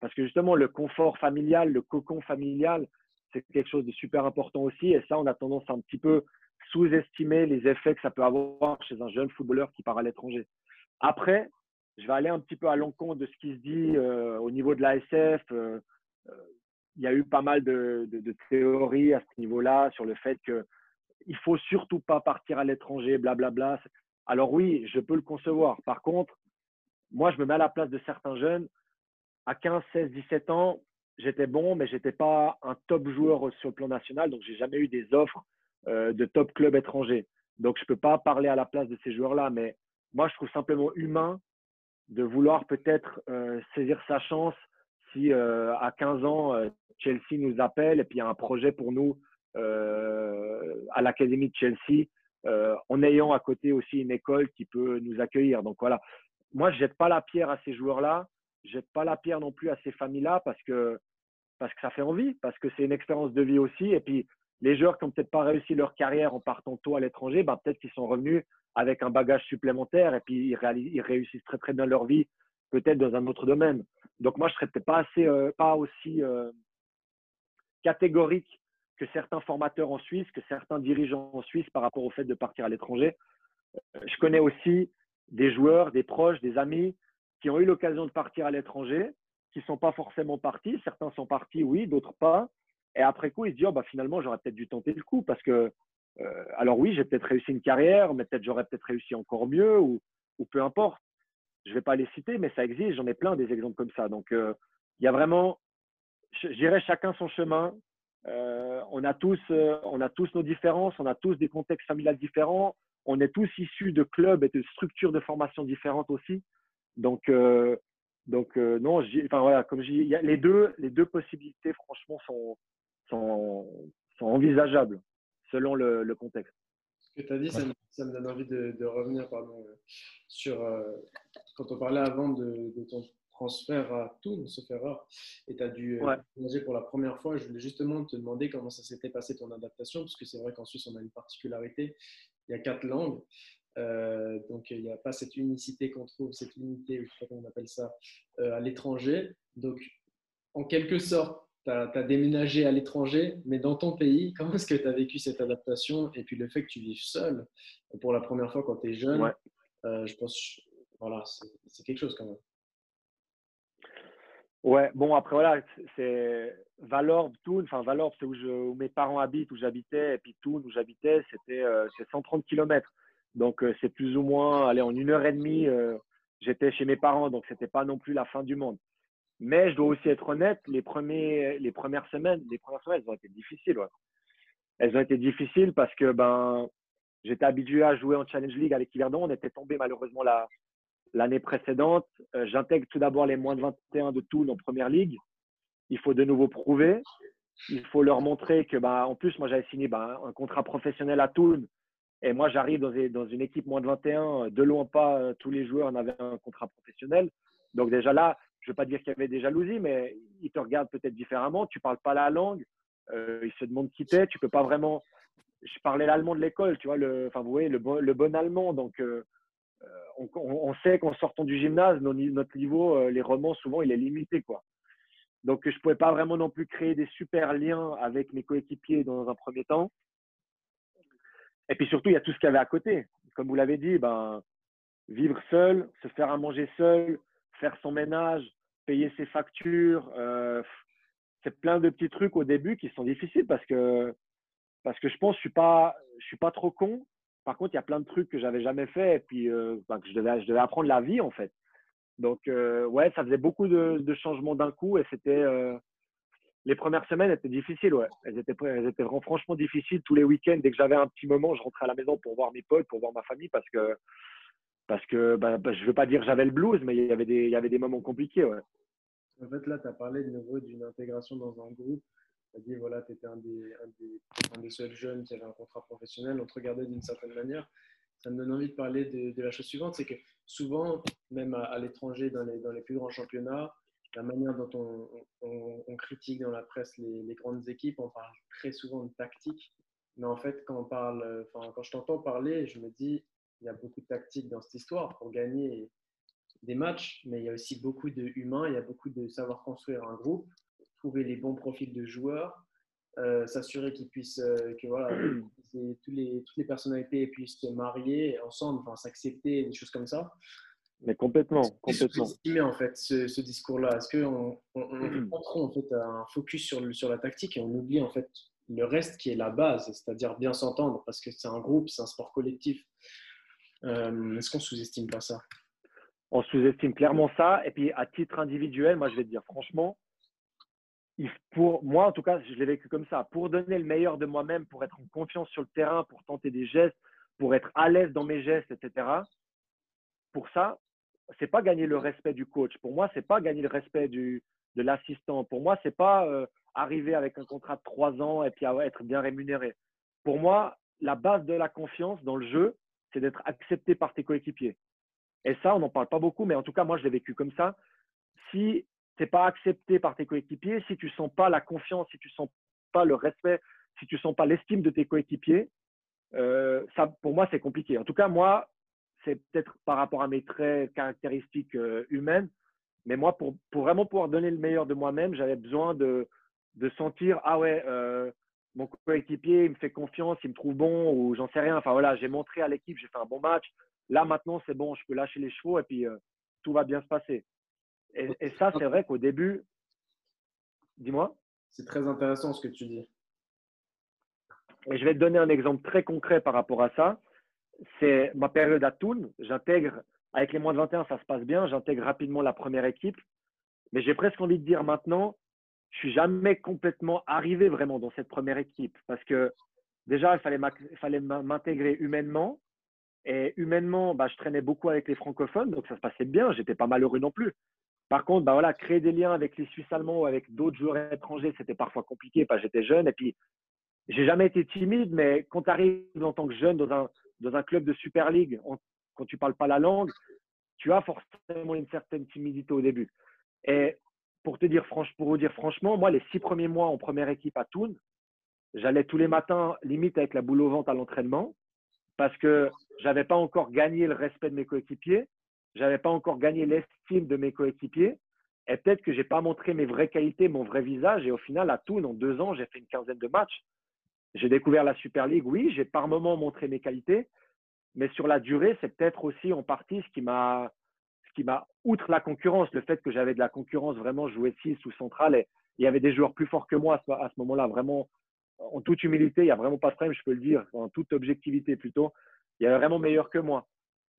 parce que justement, le confort familial, le cocon familial, c'est quelque chose de super important aussi. Et ça, on a tendance à un petit peu sous-estimer les effets que ça peut avoir chez un jeune footballeur qui part à l'étranger. Après, je vais aller un petit peu à l'encontre de ce qui se dit euh, au niveau de l'ASF. Il y a eu pas mal de, théories à ce niveau-là sur le fait qu'il ne faut surtout pas partir à l'étranger, blablabla. Alors oui, je peux le concevoir. Par contre, moi, je me mets à la place de certains jeunes. À 15, 16, 17 ans, j'étais bon, mais je n'étais pas un top joueur sur le plan national. Donc, j'ai jamais eu des offres de top club étrangers. Donc, je ne peux pas parler à la place de ces joueurs-là. Mais moi, je trouve simplement humain de vouloir peut-être euh, saisir sa chance si euh, à 15 ans, euh, Chelsea nous appelle et puis il y a un projet pour nous à l'Académie de Chelsea, en ayant à côté aussi une école qui peut nous accueillir. Donc voilà, moi, je jette pas la pierre à ces joueurs-là, je jette pas la pierre non plus à ces familles-là parce que, parce que ça fait envie, parce que c'est une expérience de vie aussi. Et puis, les joueurs qui n'ont peut-être pas réussi leur carrière en partant tôt à l'étranger, ben, peut-être qu'ils sont revenus avec un bagage supplémentaire et puis ils, réussissent très très bien leur vie, peut-être dans un autre domaine. Donc moi, je serais peut-être pas euh, pas aussi euh, catégorique que certains formateurs en Suisse, que certains dirigeants en Suisse par rapport au fait de partir à l'étranger. Euh, je connais aussi des joueurs, des proches, des amis qui ont eu l'occasion de partir à l'étranger, qui ne sont pas forcément partis. Certains sont partis, oui, d'autres pas. Et après coup, ils se disent oh, bah, finalement, j'aurais peut-être dû tenter le coup parce que euh, alors oui, j'ai peut-être réussi une carrière, mais peut-être j'aurais peut-être réussi encore mieux ou, peu importe. Je ne vais pas les citer, mais ça existe. J'en ai plein des exemples comme ça. Donc, euh, il y a vraiment, je dirais, chacun son chemin. Euh, on, a tous, on a tous nos différences, on a tous des contextes familiales différents. On est tous issus de clubs et de structures de formation différentes aussi. Donc, donc non, enfin, voilà, comme je dis, les deux, les deux possibilités, franchement, sont, sont, sont envisageables selon le, contexte. Ce que tu as dit, ça, me, donne envie de, revenir pardon, sur euh, quand on parlait avant de, ton transfert à Tours, sauf erreur, et tu as dû euh, pour la première fois. Je voulais justement te demander comment ça s'était passé ton adaptation, parce que c'est vrai qu'en Suisse, on a une particularité. Il y a quatre langues. Euh, donc, il n'y a pas cette unicité qu'on trouve, cette unité, je sais pas comment on appelle ça, à l'étranger. Donc, en quelque sorte, tu as, déménagé à l'étranger, mais dans ton pays, comment est-ce que tu as vécu cette adaptation Et puis le fait que tu vives seul pour la première fois quand tu es jeune, euh, je pense, voilà, c'est quelque chose quand même. Ouais, bon, après, voilà, c'est Valorbe, Toul, enfin, Valorbe, c'est où, mes parents habitent, où j'habitais, et puis Toul, où j'habitais, c'était 130 euh, km. Donc, euh, c'est plus ou moins, allez, en une heure et demie, j'étais chez mes parents, donc c'était pas non plus la fin du monde. Mais je dois aussi être honnête, les, premiers, les premières semaines, les premières semaines, elles ont été difficiles. Elles ont été difficiles parce que ben, j'étais habitué à jouer en Challenge League avec Yverdon. On était tombé malheureusement l'année précédente. Euh, j'intègre tout d'abord les moins de 21 de Toul en première ligue. Il faut de nouveau prouver. Il faut leur montrer que, ben, en plus, moi, j'avais signé ben, un contrat professionnel à Toul. Et moi, j'arrive dans, dans, une équipe moins de 21. De loin pas, euh, tous les joueurs en avaient un contrat professionnel. Donc, déjà là, je ne veux pas dire qu'il y avait des jalousies, mais ils te regardent peut-être différemment. Tu ne parles pas la langue, euh, ils se demandent qui t'es. Tu peux pas vraiment. Je parlais l'allemand de l'école, tu vois, le, enfin, vous voyez, le, bon, le bon allemand. Donc, euh, euh, on, on, sait qu'en sortant du gymnase, notre niveau, les romans, souvent, il est limité. Donc, je ne pouvais pas vraiment non plus créer des super liens avec mes coéquipiers dans un premier temps. Et puis surtout, il y a tout ce qu'il y avait à côté. Comme vous l'avez dit, ben, vivre seul, se faire à manger seul, faire son ménage, payer ses factures. Euh, c'est plein de petits trucs au début qui sont difficiles parce que, je pense que je ne suis, pas, suis pas trop con. Par contre, il y a plein de trucs que j'avais jamais fait et puis bah, que je devais, apprendre la vie en fait. Donc, ouais, ça faisait beaucoup de, changements d'un coup et c'était les premières semaines étaient difficiles, ouais. Elles étaient, vraiment, franchement difficiles. Tous les week-ends, dès que j'avais un petit moment, je rentrais à la maison pour voir mes potes, pour voir ma famille, parce que, parce que bah, bah, je ne veux pas dire j'avais le blues, mais il y avait des, il y avait des moments compliqués, ouais. En fait, là, tu as parlé de nouveau d'une intégration dans un groupe. As dit, voilà, tu étais un des, un, des, un des, seuls jeunes qui avait un contrat professionnel. On te regardait d'une certaine manière. Ça me donne envie de parler de, la chose suivante c'est que souvent, même à, l'étranger, dans les, dans les plus grands championnats, la manière dont on, critique dans la presse les, grandes équipes, on parle très souvent de tactique. Mais en fait, quand, on parle, enfin, quand je t'entends parler, je me dis, il y a beaucoup de tactique dans cette histoire pour gagner des matchs, mais il y a aussi beaucoup de humains, il y a beaucoup de savoir construire un groupe, trouver les bons profils de joueurs, euh, s'assurer qu'ils puissent, euh, que voilà, tous les, toutes les personnalités puissent se marier ensemble, enfin, s'accepter, des choses comme ça. Mais complètement, complètement. Est-ce en fait ce, ce discours-là? Est-ce qu'on on, on, on, en fait un focus sur, le, sur la tactique et on oublie en fait le reste qui est la base, c'est-à-dire bien s'entendre parce que c'est un groupe, c'est un sport collectif. Euh, est-ce qu'on sous-estime pas ça? On sous-estime clairement ça. Et puis à titre individuel, moi je vais te dire franchement, pour moi en tout cas, je l'ai vécu comme ça. Pour donner le meilleur de moi-même, pour être en confiance sur le terrain, pour tenter des gestes, pour être à l'aise dans mes gestes, etc. Pour ça, c'est pas gagner le respect du coach. Pour moi, c'est pas gagner le respect du, de l'assistant. Pour moi, c'est pas euh, arriver avec un contrat de trois ans et puis être bien rémunéré. Pour moi, la base de la confiance dans le jeu, c'est d'être accepté par tes coéquipiers. Et ça, on n'en parle pas beaucoup, mais en tout cas, moi, je l'ai vécu comme ça. Si tu n'es pas accepté par tes coéquipiers, si tu sens pas la confiance, si tu sens pas le respect, si tu sens pas l'estime de tes coéquipiers, euh, ça, pour moi, c'est compliqué. En tout cas, moi, c'est peut-être par rapport à mes traits caractéristiques euh, humaines. Mais moi, pour, vraiment pouvoir donner le meilleur de moi-même, j'avais besoin de, sentir ah ouais, euh, mon coéquipier, il me fait confiance, il me trouve bon ou j'en sais rien. Enfin voilà, j'ai montré à l'équipe, j'ai fait un bon match. Là maintenant, c'est bon, je peux lâcher les chevaux et puis tout va bien se passer. Et, et ça, c'est vrai qu'au début, dis-moi. C'est très intéressant ce que tu dis. Et je vais te donner un exemple très concret par rapport à ça c'est ma période à Toul. J'intègre, avec les moins de 21, ça se passe bien. J'intègre rapidement la première équipe. Mais j'ai presque envie de dire maintenant, je suis jamais complètement arrivé vraiment dans cette première équipe. Parce que déjà, il fallait m'intégrer humainement. Et humainement, bah, je traînais beaucoup avec les francophones, donc ça se passait bien. J'étais pas malheureux non plus. Par contre, bah voilà, créer des liens avec les Suisses allemands ou avec d'autres joueurs étrangers, c'était parfois compliqué parce que j'étais jeune. Et puis, j'ai jamais été timide, mais quand tu arrives en tant que jeune dans un, dans un club de Super League, quand tu parles pas la langue, tu as forcément une certaine timidité au début. Et pour te dire, pour vous dire franchement, moi, les six premiers mois en première équipe à Thun, j'allais tous les matins limite avec la boule au ventre à l'entraînement parce que j'avais pas encore gagné le respect de mes coéquipiers, j'avais pas encore gagné l'estime de mes coéquipiers. Et peut-être que j'ai pas montré mes vraies qualités, mon vrai visage. Et au final, à Thun, en deux ans, j'ai fait une quinzaine de matchs. J'ai découvert la Super League, oui, j'ai par moments montré mes qualités, mais sur la durée, c'est peut-être aussi en partie ce qui m'a, qui m'a, outre la concurrence, le fait que j'avais de la concurrence, vraiment joué 6 ou central, et il y avait des joueurs plus forts que moi à ce, moment-là, vraiment, en toute humilité, il n'y a vraiment pas de problème, je peux le dire, en toute objectivité plutôt, il y avait vraiment meilleur que moi.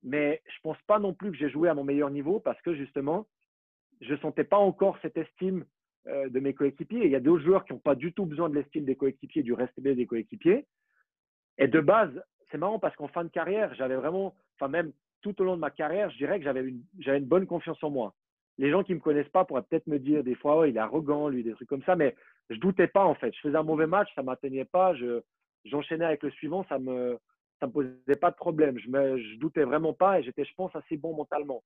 Mais je ne pense pas non plus que j'ai joué à mon meilleur niveau parce que justement, je ne sentais pas encore cette estime euh, de mes coéquipiers. il y a d'autres joueurs qui n'ont pas du tout besoin de l'estime des coéquipiers, du respect des coéquipiers. Et de base, c'est marrant parce qu'en fin de carrière, j'avais vraiment, enfin même tout au long de ma carrière, je dirais que j'avais une, bonne confiance en moi. Les gens qui ne me connaissent pas pourraient peut-être me dire des fois, oh, il est arrogant, lui, des trucs comme ça, mais je doutais pas en fait. Je faisais un mauvais match, ça m'atteignait pas, je, j'enchaînais avec le suivant, ça me, ça me posait pas de problème. Je me, je doutais vraiment pas et j'étais, je pense, assez bon mentalement.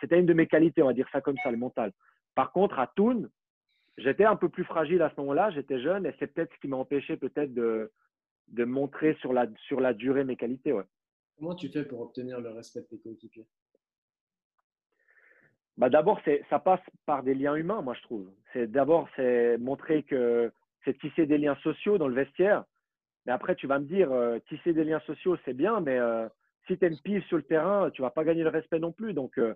C'était une de mes qualités, on va dire ça comme ça, le mental. Par contre, à Thun, j'étais un peu plus fragile à ce moment-là, j'étais jeune et c'est peut-être ce qui m'a empêché peut-être de, de montrer sur la, sur la durée mes qualités. Ouais. Comment tu fais pour obtenir le respect de tes coéquipiers? Bah D'abord, ça passe par des liens humains, moi je trouve. C'est D'abord, c'est montrer que c'est tisser des liens sociaux dans le vestiaire. Mais après, tu vas me dire, euh, tisser des liens sociaux, c'est bien, mais euh, si tu es une pile sur le terrain, tu vas pas gagner le respect non plus. Donc, euh,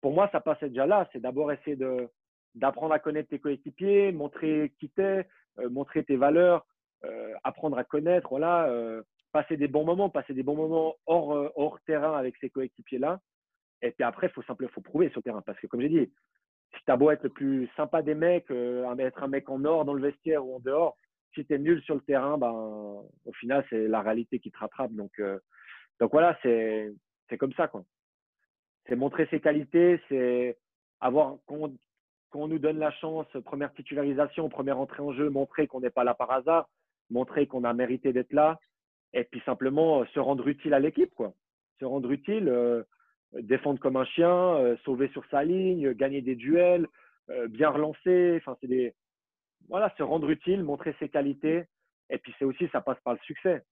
pour moi, ça passait déjà là. C'est d'abord essayer d'apprendre à connaître tes coéquipiers, montrer qui t'es, montrer tes valeurs, apprendre à connaître, voilà, passer des bons moments, passer des bons moments hors, hors terrain avec ses coéquipiers-là. Et puis après, il faut simplement faut prouver sur le terrain. Parce que, comme j'ai dit, si tu as beau être le plus sympa des mecs, euh, être un mec en or dans le vestiaire ou en dehors, si tu es nul sur le terrain, ben, au final, c'est la réalité qui te rattrape. Donc, euh, donc voilà, c'est comme ça. C'est montrer ses qualités, c'est avoir, qu'on on nous donne la chance, première titularisation, première entrée en jeu, montrer qu'on n'est pas là par hasard, montrer qu'on a mérité d'être là, et puis simplement se rendre utile à l'équipe. Se rendre utile, euh, défendre comme un chien, euh, sauver sur sa ligne, gagner des duels, bien relancer. Enfin, c'est des, voilà, se rendre utile, montrer ses qualités. Et puis c'est aussi, ça passe par le succès.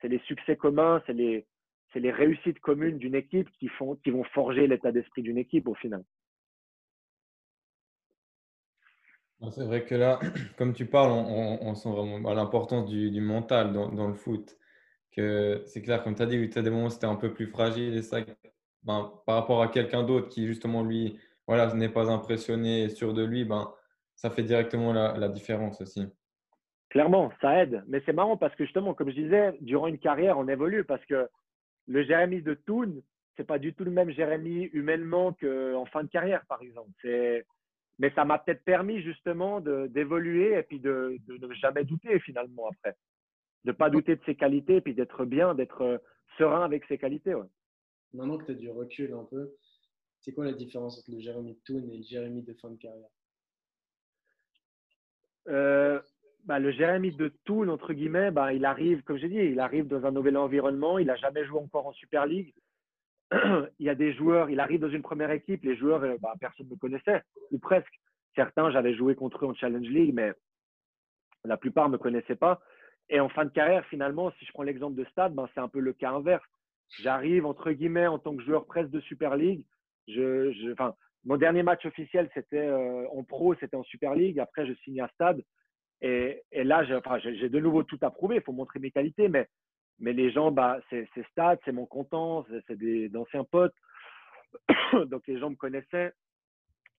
C'est les succès communs, c'est les, c'est les réussites communes d'une équipe qui, font, qui vont forger l'état d'esprit d'une équipe au final. C'est vrai que là, comme tu parles, on, sent vraiment l'importance du, mental dans, le foot. Que c'est clair, comme tu as dit, tu as des moments où c'était un peu plus fragile et ça, ben, par rapport à quelqu'un d'autre qui justement lui, voilà, n'est pas impressionné et sûr de lui, ben, ça fait directement la, différence aussi. Clairement, ça aide. Mais c'est marrant parce que justement, comme je disais, durant une carrière, on évolue parce que le Jérémy de Toon, c'est pas du tout le même Jérémy humainement qu'en fin de carrière, par exemple. Mais ça m'a peut-être permis justement d'évoluer et puis de, ne jamais douter finalement après. De ne pas douter de ses qualités et puis d'être bien, d'être serein avec ses qualités. Maintenant que tu as du recul un peu, c'est quoi la différence entre le Jérémy de Toon et le Jérémy de fin de carrière? Euh, bah, le Jérémy de Toul, entre guillemets, bah, il arrive, comme j'ai dit, il arrive dans un nouvel environnement. Il n'a jamais joué encore en Super League. il y a des joueurs, il arrive dans une première équipe. Les joueurs, euh, bah, personne ne me connaissait, ou presque. Certains, j'avais joué contre eux en Challenge League, mais la plupart ne me connaissaient pas. Et en fin de carrière, finalement, si je prends l'exemple de Stade, ben, c'est un peu le cas inverse. J'arrive, entre guillemets, en tant que joueur presque de Super League. Je, je, mon dernier match officiel, c'était euh, en pro, c'était en Super League. Après, je signe à Stade. Et, là, j'ai de nouveau tout à prouver. Il faut montrer mes qualités. Mais, les gens, bah, c'est Stade, c'est mon content, c'est d'anciens potes. Donc, les gens me connaissaient.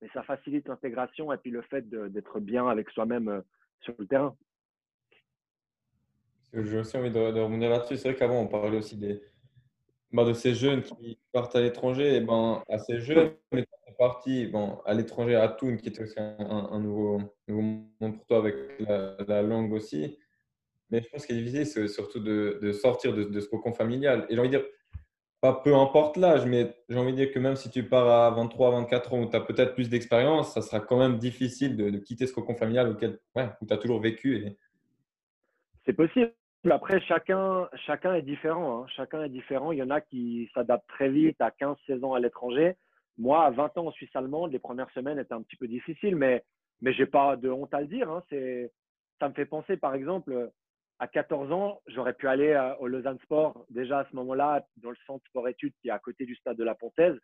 Et ça facilite l'intégration et puis le fait d'être bien avec soi-même euh, sur le terrain. J'ai aussi envie de revenir là-dessus. C'est vrai qu'avant, on parlait aussi des, bah, de ces jeunes qui partent à l'étranger, et ben, à ces jeunes, mais parti bon, à l'étranger, à Thun, qui est aussi un, nouveau, nouveau, monde pour toi avec la, langue aussi. Mais je pense ce qui est difficile, c'est surtout de, de sortir de, de, ce cocon familial. Et j'ai envie de dire, pas peu importe l'âge, mais j'ai envie de dire que même si tu pars à 23, 24 ans où tu as peut-être plus d'expérience, ça sera quand même difficile de, quitter ce cocon familial auquel, ouais, où tu as toujours vécu. C'est possible. Après, chacun, chacun est différent. Hein. Chacun est différent. Il y en a qui s'adaptent très vite à 15-16 ans à l'étranger. Moi, à 20 ans en Suisse allemande, les premières semaines étaient un petit peu difficiles, mais, mais je n'ai pas de honte à le dire. Hein. Ça me fait penser, par exemple, à 14 ans, j'aurais pu aller euh, au Lausanne Sport, déjà à ce moment-là, dans le centre sport-études qui est à côté du stade de la Pontaise.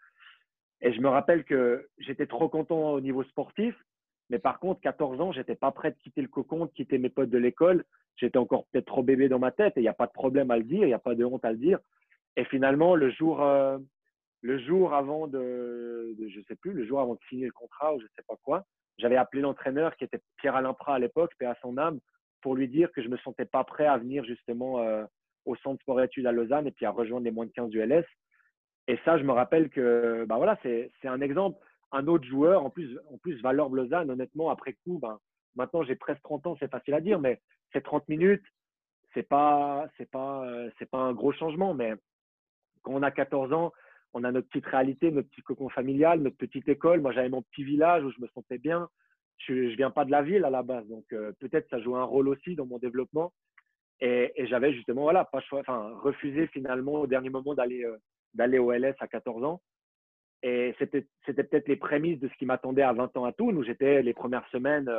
Et je me rappelle que j'étais trop content au niveau sportif, mais par contre, 14 ans, j'étais pas prêt de quitter le cocon, de quitter mes potes de l'école j'étais encore peut-être trop bébé dans ma tête et il n'y a pas de problème à le dire, il n'y a pas de honte à le dire. Et finalement, le jour, euh, le jour avant de, de, sais plus, le jour avant de signer le contrat ou je sais pas quoi, j'avais appelé l'entraîneur qui était Pierre-Alain Prat à l'époque, paix à son âme, pour lui dire que je me sentais pas prêt à venir justement euh, au centre sport études à Lausanne et puis à rejoindre les moins de 15 du LS. Et ça, je me rappelle que, bah voilà, c'est un exemple. Un autre joueur, en plus, en plus Valor Lausanne, honnêtement, après coup, ben, maintenant j'ai presque 30 ans, c'est facile à dire, mais c'est 30 minutes, c'est pas, c'est pas, euh, c'est pas un gros changement, mais quand on a 14 ans, on a notre petite réalité, notre petit cocon familial, notre petite école. Moi, j'avais mon petit village où je me sentais bien. Je, ne viens pas de la ville à la base, donc euh, peut-être ça joue un rôle aussi dans mon développement. Et, j'avais justement, voilà, pas enfin, refusé finalement au dernier moment d'aller euh, d'aller au LS à 14 ans. Et c'était c'était peut-être les prémices de ce qui m'attendait à 20 ans à Tours, où j'étais les premières semaines,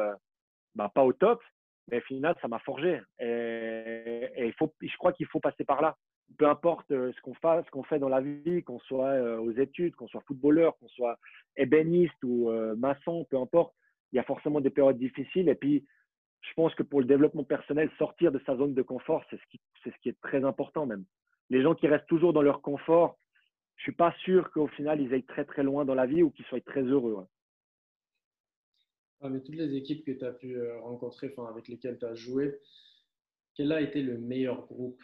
bah, pas au top, mais au final, ça m'a forgé. Et, il faut, je crois qu'il faut passer par là. Peu importe euh, ce qu'on fait, ce qu'on fait dans la vie, qu'on soit euh, aux études, qu'on soit footballeur, qu'on soit ébéniste ou euh, maçon, peu importe, il y a forcément des périodes difficiles. Et puis, je pense que pour le développement personnel, sortir de sa zone de confort, c'est ce qui, ce qui est très important même. Les gens qui restent toujours dans leur confort, je suis pas sûr qu'au final, ils aillent très très loin dans la vie ou qu'ils soient très heureux. Ah, mais toutes les équipes que tu as pu euh, rencontrer, enfin, avec lesquelles tu as joué, quel a été le meilleur groupe?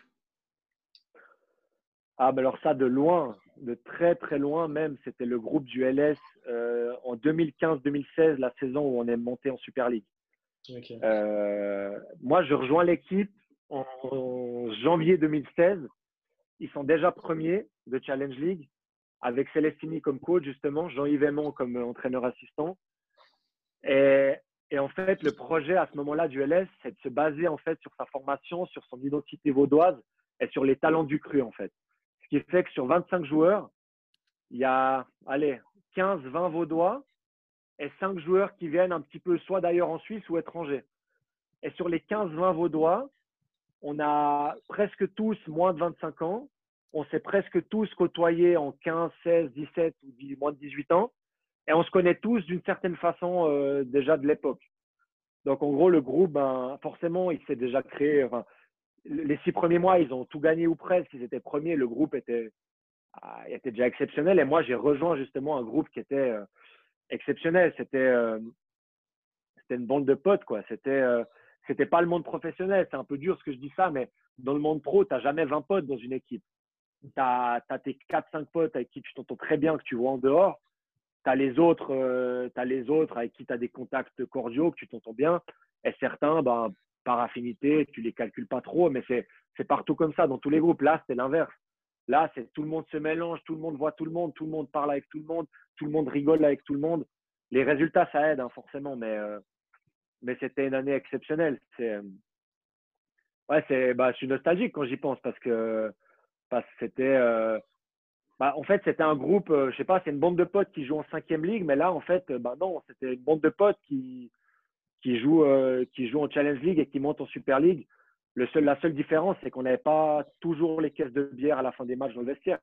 Ah, ben alors ça, de loin, de très très loin même, c'était le groupe du LS euh, en 2015-2016, la saison où on est monté en Super League. Euh, moi, je rejoins l'équipe en, janvier 2016. Ils sont déjà premiers de Challenge League avec Celestini comme coach, justement, Jean-Yves Aymon comme entraîneur assistant. Et, en fait, le projet à ce moment-là du LS, c'est de se baser en fait sur sa formation, sur son identité vaudoise et sur les talents du cru, en fait. Ce qui fait que sur 25 joueurs, il y a, allez, 15, 20 vaudois et 5 joueurs qui viennent un petit peu soit d'ailleurs en Suisse ou étrangers. Et sur les 15, 20 vaudois, on a presque tous moins de 25 ans on s'est presque tous côtoyés en 15, 16, 17 ou moins de 18 ans. Et on se connaît tous d'une certaine façon euh, déjà de l'époque. Donc en gros, le groupe, ben, forcément, il s'est déjà créé. les six premiers mois, ils ont tout gagné ou presque. Ils étaient premiers. Le groupe était, ah, était déjà exceptionnel. Et moi, j'ai rejoint justement un groupe qui était euh, exceptionnel. C'était euh, c'était une bande de potes. quoi. C'était c'était pas le monde professionnel. C'est un peu dur ce que je dis ça, mais dans le monde pro, tu n'as jamais 20 potes dans une équipe tu as, tes 4-5 potes avec qui tu t'entends très bien, que tu vois en dehors. Tu as, les autres, euh, les autres avec qui tu as des contacts cordiaux, que tu t'entends bien. Et certains, ben, par affinité, tu les calcules pas trop, mais c'est partout comme ça, dans tous les groupes. Là, c'est l'inverse. Là, c'est tout le monde se mélange, tout le monde voit tout le monde, tout le monde parle avec tout le monde, tout le monde rigole avec tout le monde. Les résultats, ça aide hein, forcément, mais, euh, mais c'était une année exceptionnelle. C'est euh, ouais, c'est bah, je suis nostalgique quand j'y pense parce que parce c'était. Euh, bah, en fait, c'était un groupe, euh, je sais pas, c'est une bande de potes qui joue en cinquième ligue, mais là, en fait, euh, bah non, c'était une bande de potes qui, qui, joue, qui joue en Challenge League et qui monte en Super League. Le seul, la seule différence, c'est qu'on n'avait pas toujours les caisses de bière à la fin des matchs dans le vestiaire.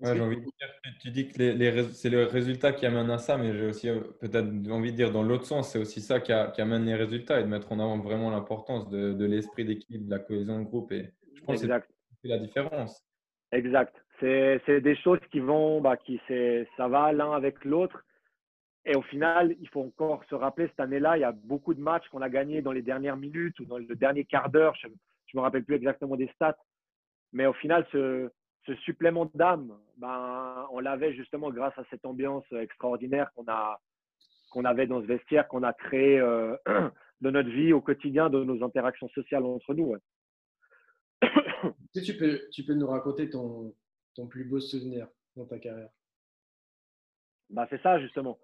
Ouais, envie de dire, tu dis que les, c'est le résultat qui amène à ça, mais j'ai aussi peut-être envie de dire dans l'autre sens, c'est aussi ça qui, amène les résultats et de mettre en avant vraiment l'importance de, de l'esprit d'équipe, de la cohésion de groupe. Et je pense exact la différence. Exact. C'est des choses qui vont, bah, qui ça va l'un avec l'autre. Et au final, il faut encore se rappeler, cette année-là, il y a beaucoup de matchs qu'on a gagnés dans les dernières minutes ou dans le dernier quart d'heure. Je ne me rappelle plus exactement des stats. Mais au final, ce, ce supplément d'âme, ben, on l'avait justement grâce à cette ambiance extraordinaire qu'on avait dans ce vestiaire, qu'on a créé euh, dans notre vie au quotidien, de nos interactions sociales entre nous tu peux, tu peux nous raconter ton, ton plus beau souvenir dans ta carrière? Bah, C'est ça, justement.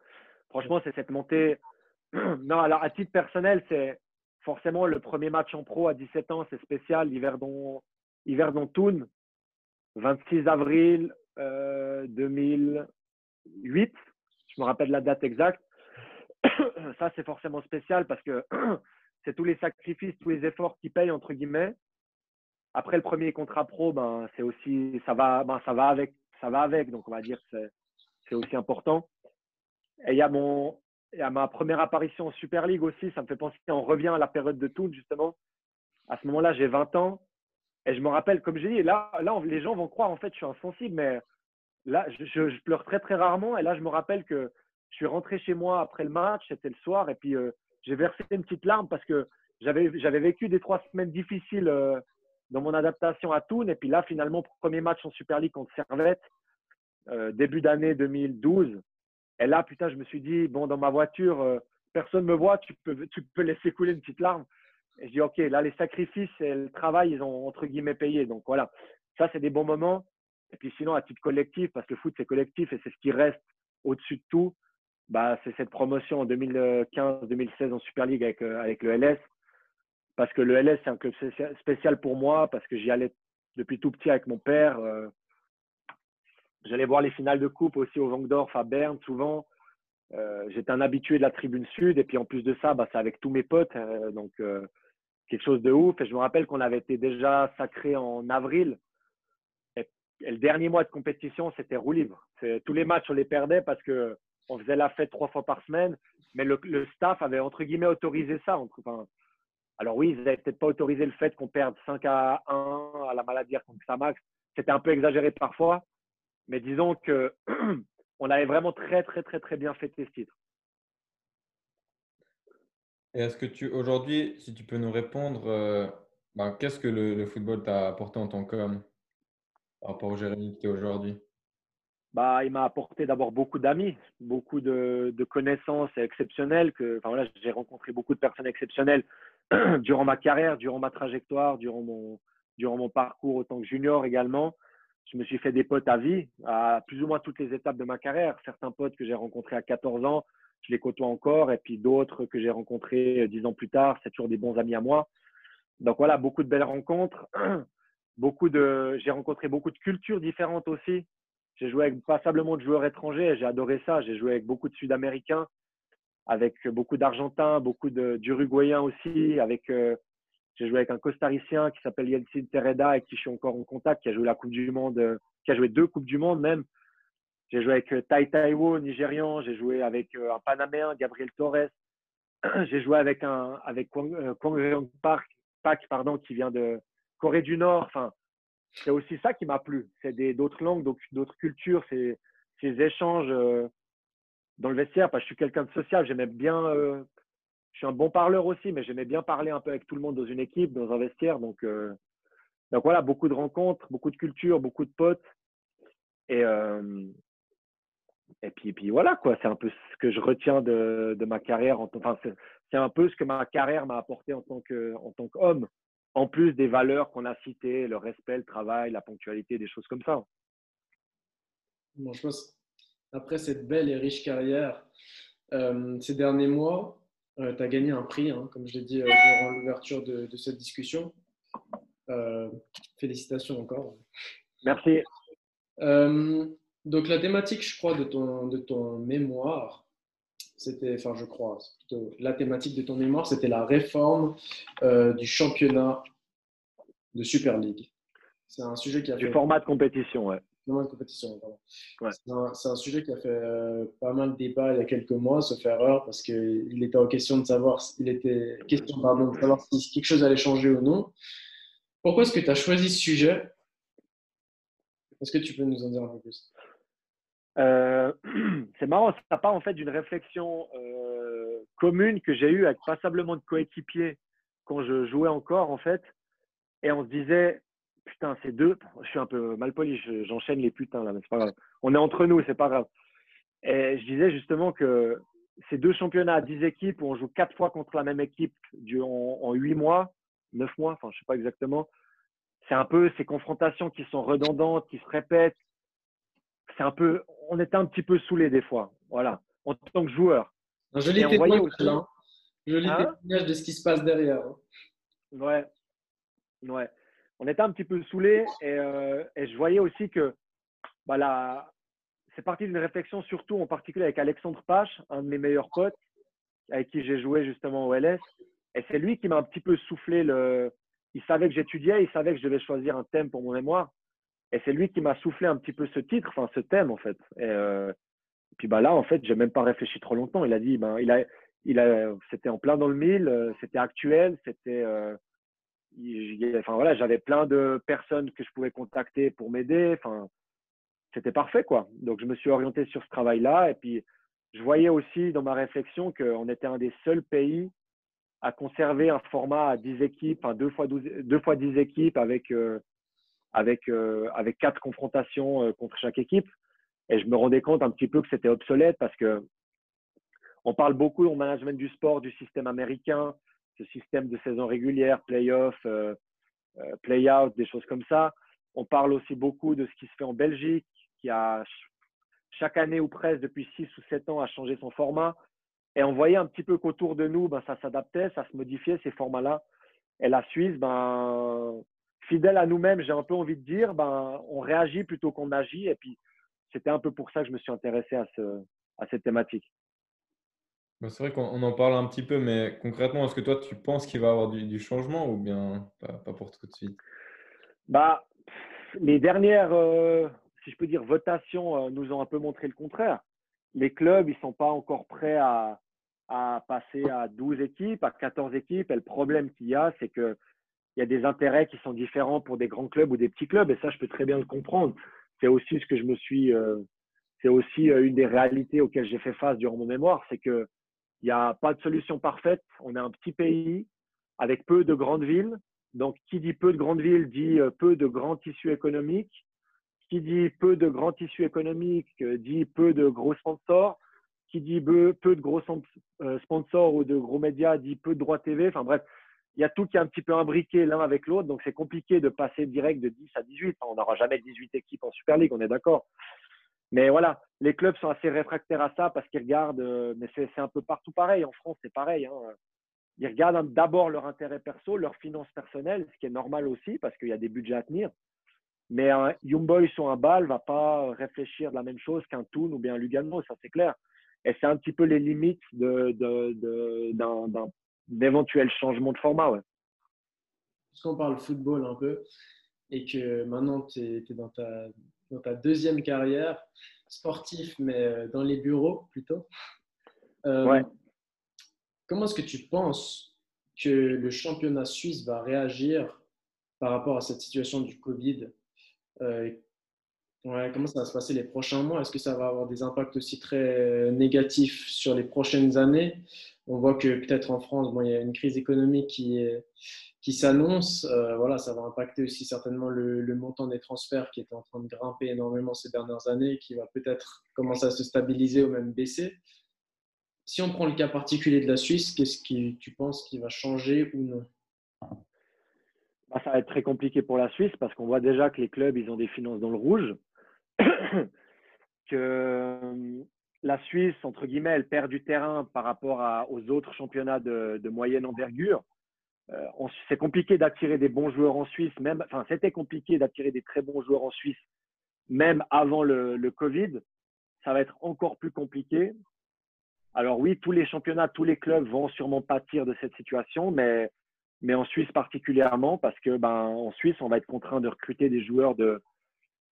Franchement, c'est cette montée. non, alors à titre personnel, c'est forcément le premier match en pro à 17 ans, c'est spécial. Yverdon, Yverdon Toon, 26 avril 2008. Euh, Je me rappelle la date exacte. ça, c'est forcément spécial parce que c'est tous les sacrifices, tous les efforts qui payent, entre guillemets. Après le premier contrat pro, ben, c'est aussi, ça va, ben, ça va avec, ça va avec. Donc, on va dire que c'est aussi important. Et il y a mon, il y ma première apparition en Super League aussi. Ça me fait penser, on revient à la période de Toul, justement. À ce moment-là, j'ai 20 ans. Et je me rappelle, comme j'ai dit, là, là, les gens vont croire, en fait, je suis insensible, mais là, je, je, pleure très, très rarement. Et là, je me rappelle que je suis rentré chez moi après le match, c'était le soir, et puis euh, j'ai versé une petite larme parce que j'avais vécu des trois semaines difficiles euh, dans mon adaptation à Toon. Et puis là, finalement, premier match en Super League contre Servette, euh, début d'année 2012. Et là, putain, je me suis dit, bon, dans ma voiture, euh, personne ne me voit, tu peux, tu laisser couler une petite larme. Et je dis, OK, là, les sacrifices et le travail, ils ont entre guillemets payé. Donc voilà, ça, c'est des bons moments. Et puis sinon, à titre collectif, parce que le foot, c'est collectif et c'est ce qui reste au-dessus de tout, bah, c'est cette promotion en 2015-2016 en Super League avec, euh, avec le LS parce que le LS, c'est un club spécial pour moi, parce que j'y allais depuis tout petit avec mon père. Euh, j'allais voir les finales de coupe aussi au Vangdorf, à Berne, souvent. Euh, j'étais un habitué de la tribune sud, et puis en plus de ça, bah, c'est avec tous mes potes, euh, donc quelque chose de ouf. Et je me rappelle qu'on avait été déjà sacré en avril. Et, le dernier mois de compétition, c'était roue libre. Tous les matchs, on les perdait parce que on faisait la fête trois fois par semaine, mais le, staff avait entre guillemets autorisé ça. Alors oui, ils n'avaient peut-être pas autorisé le fait qu'on perde 5 à 1 à la maladie contre Samax. C'était un peu exagéré parfois, mais disons que on avait vraiment très très très très bien fêté ce titre. Et est-ce que tu aujourd'hui, si tu peux nous répondre, euh, ben, qu'est-ce que le, football t'a apporté en tant qu'homme par rapport au Jérémy qui est aujourd'hui? Bah, il m'a apporté d'abord beaucoup d'amis, beaucoup de, connaissances exceptionnelles. Que, enfin, voilà, j'ai rencontré beaucoup de personnes exceptionnelles durant ma carrière, durant ma trajectoire, durant mon, durant mon parcours en tant que junior également. Je me suis fait des potes à vie, à plus ou moins toutes les étapes de ma carrière. Certains potes que j'ai rencontrés à 14 ans, je les côtoie encore, et puis d'autres que j'ai rencontrés 10 ans plus tard, c'est toujours des bons amis à moi. Donc voilà, beaucoup de belles rencontres. Beaucoup de, j'ai rencontré beaucoup de cultures différentes aussi. J'ai joué avec passablement de joueurs étrangers, j'ai adoré ça. J'ai joué avec beaucoup de Sud-Américains, avec beaucoup d'Argentins, beaucoup d'Uruguayens aussi. Avec, euh, j'ai joué avec un Costaricien qui s'appelle Yeltsin Tereda, avec qui je suis encore en contact, qui a joué la Coupe du Monde, euh, qui a joué deux Coupes du Monde même. J'ai joué avec euh, Tai Taiwo, Nigérian. J'ai joué avec un Panaméen, Gabriel Torres. j'ai joué avec un avec Kwang, Kwang Park, Pak, pardon, qui vient de Corée du Nord. Enfin, c'est aussi ça qui m'a plu. C'est d'autres langues, d'autres cultures, ces, ces échanges euh, dans le vestiaire. Parce que je suis quelqu'un de social, j'aimais bien. Euh, je suis un bon parleur aussi, mais j'aimais bien parler un peu avec tout le monde dans une équipe, dans un vestiaire. Donc, euh, voilà, beaucoup de rencontres, beaucoup de cultures, beaucoup de potes. Et, et, puis, puis voilà, quoi. C'est un peu ce que je retiens de, ma carrière. Enfin, c'est un peu ce que ma carrière m'a apporté en tant qu'homme en plus des valeurs qu'on a citées, le respect, le travail, la ponctualité, des choses comme ça. Bon, je pense, après cette belle et riche carrière, euh, ces derniers mois, euh, tu as gagné un prix, hein, comme je l'ai dit euh, durant l'ouverture de, cette discussion. félicitations encore. Merci. donc la thématique, je crois, de ton, de ton mémoire, c'était, enfin je crois, plutôt la thématique de ton mémoire, c'était la réforme du championnat de Super League. C'est un sujet qui a du format de compétition, ouais. De compétition. C'est, un, sujet qui a fait euh, pas mal de débats il y a quelques mois, sauf erreur, parce qu'il était en question de savoir, il était question pardon, de savoir si quelque chose allait changer ou non. Pourquoi est-ce que tu as choisi ce sujet? Est-ce que tu peux nous en dire un peu plus? Euh, c'est marrant, ça part en fait d'une réflexion euh, commune que j'ai eue avec passablement de coéquipiers quand je jouais encore en fait. Et on se disait, putain, ces deux, je suis un peu mal poli, j'enchaîne les putains là, mais c'est pas grave. On est entre nous, c'est pas grave. Et je disais justement que ces deux championnats à 10 équipes où on joue quatre fois contre la même équipe en, en 8 mois, 9 mois, enfin je sais pas exactement, c'est un peu ces confrontations qui sont redondantes, qui se répètent, c'est un peu, on était un petit peu saoulé des fois, voilà, en tant que joueur. Un joli témoignage, hein. joli hein? témoignage de ce qui se passe derrière. Hein. Ouais, ouais. On était un petit peu saoulé et, euh, je voyais aussi que, bah c'est parti d'une réflexion surtout en particulier avec Alexandre Pache, un de mes meilleurs potes, avec qui j'ai joué justement au LS. Et c'est lui qui m'a un petit peu soufflé le. Il savait que j'étudiais, il savait que je devais choisir un thème pour mon mémoire. Et c'est lui qui m'a soufflé un petit peu ce titre, enfin ce thème en fait. Et, euh, puis bah là, en fait, j'ai même pas réfléchi trop longtemps. Il a dit, ben, il a, il a, c'était en plein dans le mille, euh, c'était actuel, c'était, enfin voilà, j'avais plein de personnes que je pouvais contacter pour m'aider. Enfin, c'était parfait quoi. Donc je me suis orienté sur ce travail-là. Et puis je voyais aussi dans ma réflexion qu'on était un des seuls pays à conserver un format à 10 équipes, enfin deux fois, 12, deux fois 10 équipes avec euh, avec, euh, avec quatre confrontations euh, contre chaque équipe. Et je me rendais compte un petit peu que c'était obsolète parce que on parle beaucoup au management du sport du système américain, ce système de saison régulière, play-off, euh, play-out, des choses comme ça. On parle aussi beaucoup de ce qui se fait en Belgique, qui a chaque année ou presque depuis 6 ou 7 ans a changé son format. Et on voyait un petit peu qu'autour de nous, ben, ça s'adaptait, ça se modifiait, ces formats-là. Et la Suisse, ben, fidèle à nous-mêmes, j'ai un peu envie de dire, ben, on réagit plutôt qu'on agit. Et puis, c'était un peu pour ça que je me suis intéressé à cette thématique. Bah, c'est vrai qu'on en parle un petit peu, mais concrètement, est-ce que toi, tu penses qu'il va y avoir du, changement ou bien pas, pour tout de suite? Bah, Les dernières, euh, si je peux dire, votations euh, nous ont un peu montré le contraire. Les clubs, ils ne sont pas encore prêts à, passer à 12 équipes, à 14 équipes. Et le problème qu'il y a, c'est que il y a des intérêts qui sont différents pour des grands clubs ou des petits clubs, et ça, je peux très bien le comprendre. C'est aussi ce que je me suis, euh, c'est aussi une des réalités auxquelles j'ai fait face durant mon mémoire, c'est que il n'y a pas de solution parfaite. On est un petit pays avec peu de grandes villes. Donc, qui dit peu de grandes villes dit euh, peu de grands tissus économiques. qui dit peu de grands tissus économiques, dit peu de gros sponsors. Qui dit peu, de gros sponsors ou de gros médias, dit peu de droits TV. Enfin bref, il y a tout qui est un petit peu imbriqué l'un avec l'autre, donc c'est compliqué de passer direct de 10 à 18. On n'aura jamais 18 équipes en Super League, on est d'accord. Mais voilà, les clubs sont assez réfractaires à ça parce qu'ils regardent, euh, mais c'est un peu partout pareil. En France, c'est pareil. Hein. Ils regardent d'abord leur intérêt perso, leurs finances personnelles, ce qui est normal aussi parce qu'il y a des budgets à tenir. Mais un Young Boys ou un Ball ne va pas réfléchir de la même chose qu'un Toon ou bien un Lugano, ça c'est clair. Et c'est un petit peu les limites d'un de, de, d'éventuels changements de format. Ouais. Puisqu'on parle football un peu et que maintenant tu es, dans, ta, dans ta deuxième carrière, sportif, mais euh, dans les bureaux plutôt. Euh, ouais. Comment est-ce que tu penses que le championnat suisse va réagir par rapport à cette situation du Covid? Euh, ouais, Comment ça va se passer les prochains mois? Est-ce que ça va avoir des impacts aussi très négatifs sur les prochaines années? On voit que peut-être en France, bon, il y a une crise économique qui, qui s'annonce. Euh, voilà, ça va impacter aussi certainement le, montant des transferts qui est en train de grimper énormément ces dernières années, qui va peut-être commencer à se stabiliser ou même baisser. Si on prend le cas particulier de la Suisse, qu'est-ce que tu penses qui va changer ou non? Bah, Ça va être très compliqué pour la Suisse parce qu'on voit déjà que les clubs, ils ont des finances dans le rouge. la Suisse, entre guillemets, elle perd du terrain par rapport aux autres championnats de, moyenne envergure. Euh, c'est compliqué d'attirer des bons joueurs en Suisse, même, enfin, c'était compliqué d'attirer des très bons joueurs en Suisse, même avant le, Covid. Ça va être encore plus compliqué. Alors oui, tous les championnats, tous les clubs vont sûrement pâtir de cette situation, mais, mais en Suisse particulièrement, parce que ben, en Suisse, on va être contraint de recruter des joueurs de,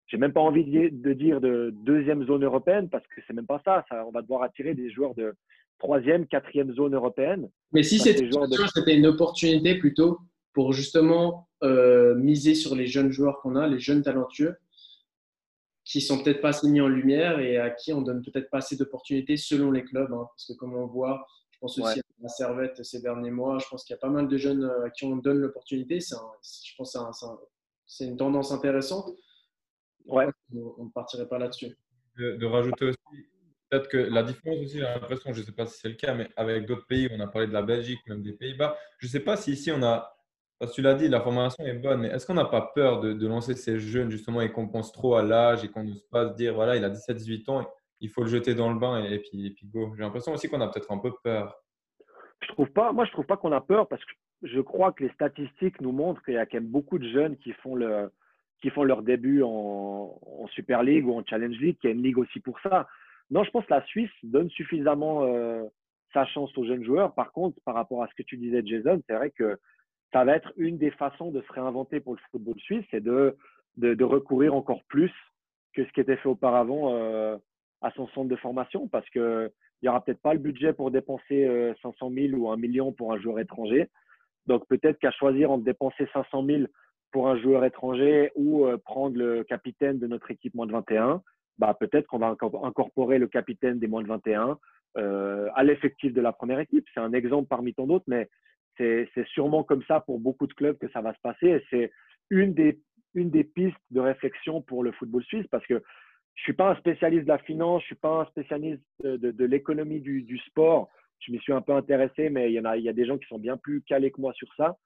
j'ai même pas envie de dire de deuxième zone européenne parce que c'est même pas ça. ça. On va devoir attirer des joueurs de troisième, quatrième zone européenne. Mais si c'était une opportunité plutôt pour justement euh, miser sur les jeunes joueurs qu'on a, les jeunes talentueux, qui sont peut-être pas assez mis en lumière et à qui on donne peut-être pas assez d'opportunités selon les clubs. Hein. parce que comme on voit, je pense aussi à la Servette ces derniers mois, je pense qu'il y a pas mal de jeunes euh, à qui on donne l'opportunité. Je pense que c'est une tendance intéressante. Ouais. On ne partirait pas là-dessus. De, rajouter aussi, peut-être que la différence aussi, j'ai l'impression, je ne sais pas si c'est le cas, mais avec d'autres pays, on a parlé de la Belgique, même des Pays-Bas. Je ne sais pas si ici on a, parce que tu l'as dit, la formation est bonne, mais est-ce qu'on n'a pas peur de, lancer ces jeunes justement et qu'on pense trop à l'âge et qu'on ne pas se dire, voilà, il a 17-18 ans, il faut le jeter dans le bain et, puis, et puis go. J'ai l'impression aussi qu'on a peut-être un peu peur. Je trouve pas, moi, je trouve pas qu'on a peur parce que je crois que les statistiques nous montrent qu'il y a quand même beaucoup de jeunes qui font le, qui font leur début en, Super League ou en Challenge League, qui est une ligue aussi pour ça. Non, je pense que la Suisse donne suffisamment euh, sa chance aux jeunes joueurs. Par contre, par rapport à ce que tu disais, Jason, c'est vrai que ça va être une des façons de se réinventer pour le football suisse, c'est de, recourir encore plus que ce qui était fait auparavant euh, à son centre de formation, parce qu'il n'y aura peut-être pas le budget pour dépenser 500 euh, 000 ou 1 million pour un joueur étranger. Donc peut-être qu'à choisir entre dépenser 500 000 pour un joueur étranger ou euh, prendre le capitaine de notre équipe moins de 21, bah, peut-être qu'on va incorporer le capitaine des moins de 21 euh, à l'effectif de la première équipe. C'est un exemple parmi tant d'autres, mais c'est sûrement comme ça pour beaucoup de clubs que ça va se passer. C'est une des, pistes de réflexion pour le football suisse parce que je ne suis pas un spécialiste de la finance, je ne suis pas un spécialiste de, l'économie du, sport. Je m'y suis un peu intéressé, mais il y a des gens qui sont bien plus calés que moi sur ça.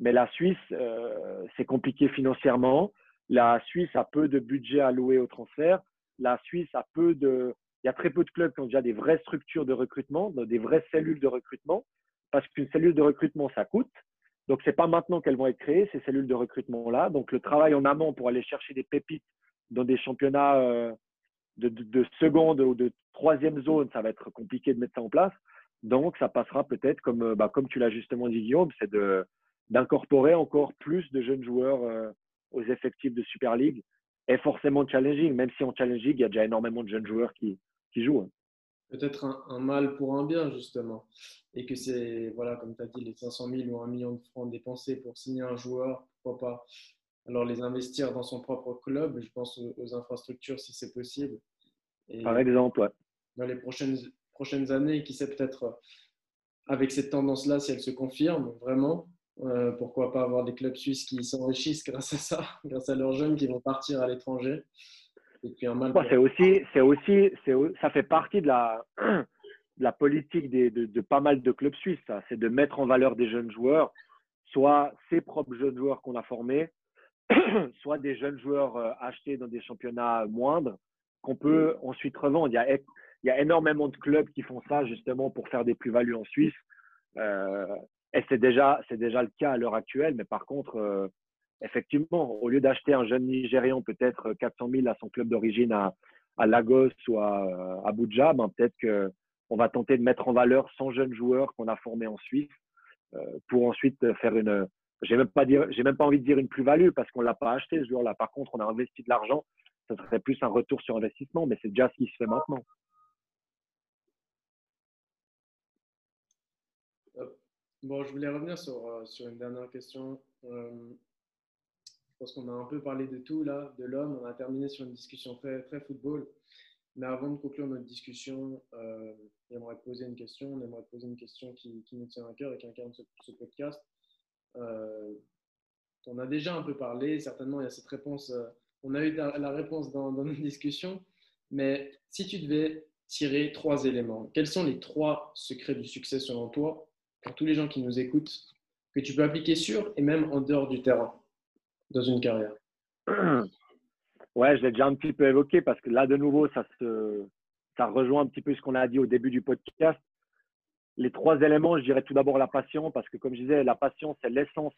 Mais la Suisse, euh, c'est compliqué financièrement. La Suisse a peu de budget alloué au transfert. La Suisse a peu de. Il y a très peu de clubs qui ont déjà des vraies structures de recrutement, des vraies cellules de recrutement, parce qu'une cellule de recrutement, ça coûte. Donc, ce n'est pas maintenant qu'elles vont être créées, ces cellules de recrutement-là. Donc, le travail en amont pour aller chercher des pépites dans des championnats euh, de, de, seconde ou de troisième zone, ça va être compliqué de mettre ça en place. Donc, ça passera peut-être, comme, euh, bah, comme tu l'as justement dit, Guillaume, c'est de, d'incorporer encore plus de jeunes joueurs euh, aux effectifs de Super League et forcément challenging, même si en challenging, il y a déjà énormément de jeunes joueurs qui, qui jouent. Hein. Peut-être un, mal pour un bien, justement. Et que c'est, voilà, comme tu as dit, les 500 000 ou 1 million de francs dépensés pour signer un joueur, pourquoi pas alors les investir dans son propre club, je pense aux, infrastructures si c'est possible. Par exemple, ouais. Dans les prochaines, prochaines années, qui sait peut-être avec cette tendance-là, si elle se confirme vraiment, Euh, pourquoi pas avoir des clubs suisses qui s'enrichissent grâce à ça, grâce à leurs jeunes qui vont partir à l'étranger. Et puis un mal. c'est aussi, c'est aussi, ça fait partie de la, la politique de, de, pas mal de clubs suisses. C'est de mettre en valeur des jeunes joueurs, soit ses propres jeunes joueurs qu'on a formés, soit des jeunes joueurs euh, achetés dans des championnats moindres qu'on peut ensuite revendre. Il y, a, il y a énormément de clubs qui font ça justement pour faire des plus-values en Suisse. Euh, et c'est déjà, déjà le cas à l'heure actuelle, mais par contre, euh, effectivement, au lieu d'acheter un jeune Nigérian peut-être 400 000 à son club d'origine à, Lagos ou à euh, Abuja, ben peut-être qu'on va tenter de mettre en valeur 100 jeunes joueurs qu'on a formés en Suisse euh, pour ensuite faire une. J'ai même même pas envie de dire une plus-value parce qu'on l'a pas acheté ce joueur-là. Par contre, on a investi de l'argent. Ça serait plus un retour sur investissement, mais c'est déjà ce qui se fait maintenant. Bon, je voulais revenir sur, euh, sur une dernière question. Euh, je pense qu'on a un peu parlé de tout là, de l'homme. On a terminé sur une discussion très, très football. Mais avant de conclure notre discussion, euh, j'aimerais poser une question. On aimerait poser une question qui, nous tient à cœur et qui incarne ce, podcast. On a déjà un peu parlé. Certainement, il y a cette réponse. on a eu la, réponse dans, dans notre discussion. Mais si tu devais tirer trois éléments, quels sont les trois secrets du succès selon toi? Pour tous les gens qui nous écoutent, que tu peux appliquer sur et même en dehors du terrain dans une carrière Ouais, je l'ai déjà un petit peu évoqué parce que là, de nouveau, ça, se, ça rejoint un petit peu ce qu'on a dit au début du podcast. Les trois éléments, je dirais tout d'abord la passion parce que, comme je disais, la passion, c'est l'essence.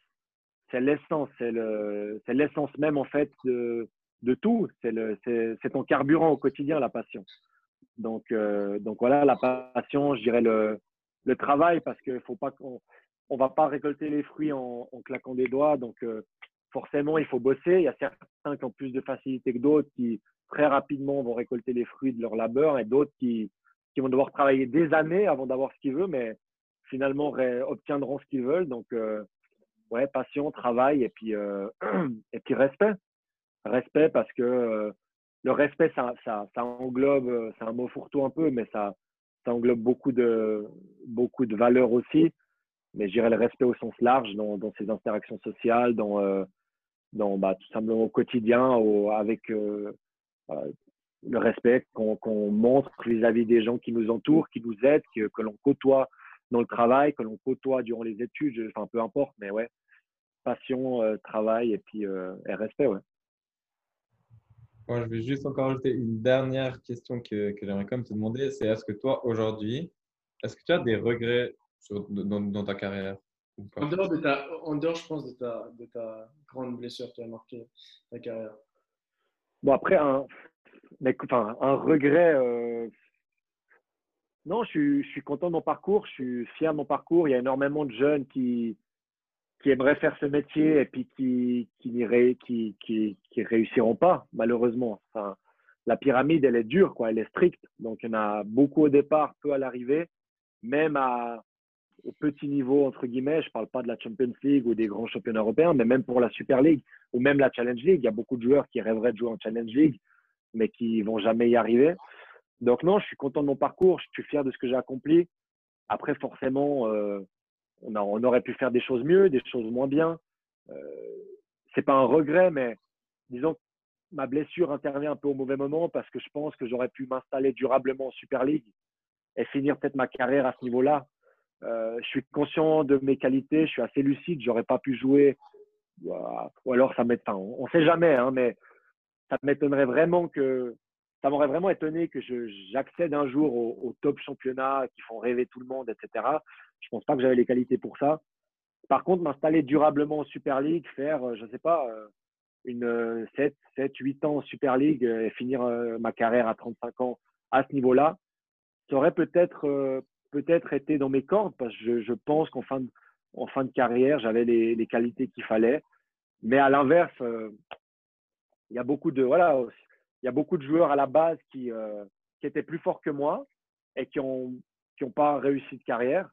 C'est l'essence, c'est l'essence même en fait de, de tout. C'est ton carburant au quotidien, la passion. Donc, euh, donc voilà, la passion, je dirais le, le travail parce qu'il faut pas qu'on on va pas récolter les fruits en, claquant des doigts. Donc euh, forcément, il faut bosser. Il y a certains qui ont plus de facilité que d'autres qui très rapidement vont récolter les fruits de leur labeur et d'autres qui, qui vont devoir travailler des années avant d'avoir ce qu'ils veulent, mais finalement obtiendront ce qu'ils veulent. Donc euh, ouais, passion, travail et puis euh, et puis respect. Respect parce que le respect, ça, ça, ça englobe, c'est un mot fourre-tout un peu, mais ça, ça englobe beaucoup de, beaucoup de valeurs aussi, mais je dirais le respect au sens large dans, ces interactions sociales, dans, euh, dans bah, tout simplement au quotidien, avec euh, le respect qu'on montre vis-à-vis des gens qui nous entourent, qui nous aident, que, l'on côtoie dans le travail, que l'on côtoie durant les études, enfin peu importe, mais ouais, passion, euh, travail et puis respect, ouais je vais juste encore ajouter une dernière question que, que j'aimerais quand même te demander. C'est est-ce que toi, aujourd'hui, est-ce que tu as des regrets dans, ta carrière en dehors, de ta, en dehors, je pense, de ta, de ta grande blessure qui a marqué ta carrière. Bon, après, un, mais, enfin, un regret. Euh, non, je suis, je suis content de mon parcours, je suis fier de mon parcours. Il y a énormément de jeunes qui, qui aimeraient faire ce métier et puis qui qui qui, qui, qui réussiront pas malheureusement. Enfin, la pyramide elle est dure quoi, elle est stricte. Donc il y en a beaucoup au départ, peu à l'arrivée, même à au petit niveau entre guillemets. Je parle pas de la Champions League ou des grands championnats européens, mais même pour la Super League ou même la Challenge League, il y a beaucoup de joueurs qui rêveraient de jouer en Challenge League, mais qui vont jamais y arriver. Donc non, je suis content de mon parcours, je suis fier de ce que j'ai accompli. Après forcément. Euh, on, aurait pu faire des choses mieux, des choses moins bien. Euh, c'est pas un regret, mais disons que ma blessure intervient un peu au mauvais moment parce que je pense que j'aurais pu m'installer durablement en Super League et finir peut-être ma carrière à ce niveau-là. Euh, je suis conscient de mes qualités, je suis assez lucide, j'aurais pas pu jouer. Ou alors ça m'étonne, on ne sait jamais, hein, mais ça m'étonnerait vraiment que ça m'aurait vraiment étonné que j'accède un jour au, top championnat qui font rêver tout le monde, etc. Je pense pas que j'avais les qualités pour ça. Par contre, m'installer durablement en Super League, faire, euh, je ne sais pas, euh, une 7, 7, 8 ans en Super League euh, et finir ma carrière à 35 ans à ce niveau-là, ça aurait peut-être peut-être été dans mes cordes parce que je, pense qu'en fin, de, en fin de carrière, j'avais les, les, qualités qu'il fallait. Mais à l'inverse, il y a beaucoup de voilà, il y a beaucoup de joueurs à la base qui, qui étaient plus forts que moi et qui n'ont qui ont pas réussi de carrière.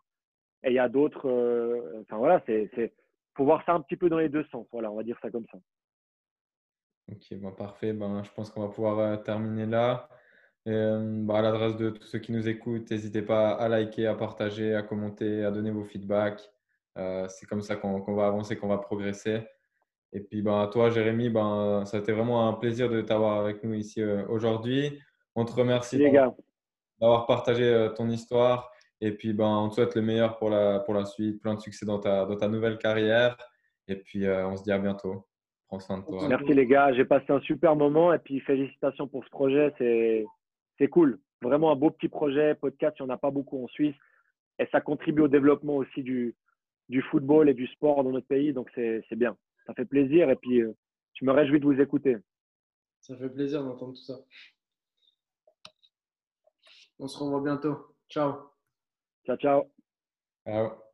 Et il y a d'autres. Euh, enfin voilà, c'est faut voir ça un petit peu dans les deux sens. Voilà, on va dire ça comme ça. Ok, bon, parfait. Ben, je pense qu'on va pouvoir euh, terminer là. Euh, bah, à l'adresse de tous ceux qui nous écoutent, n'hésitez pas à liker, à partager, à commenter, à donner vos feedbacks, Euh, c'est comme ça qu'on va avancer, qu'on va progresser. Et puis, ben, toi, Jérémy, ben, ça a été vraiment un plaisir de t'avoir avec nous ici euh, aujourd'hui. On te remercie d'avoir partagé euh, ton histoire. Et puis, ben, on te souhaite le meilleur pour la, pour la suite, plein de succès dans ta, dans ta nouvelle carrière. Et puis, on se dit à bientôt. Prends soin de toi. Merci les gars, j'ai passé un super moment. Et puis, félicitations pour ce projet. C'est cool. Vraiment un beau petit projet. Podcast, il n'y en a pas beaucoup en Suisse. Et ça contribue au développement aussi du, du football et du sport dans notre pays. Donc, c'est bien. Ça fait plaisir. Et puis, euh, je me réjouis de vous écouter. Ça fait plaisir d'entendre tout ça. On se revoit bientôt. Ciao. Ciao, ciao. Ciao.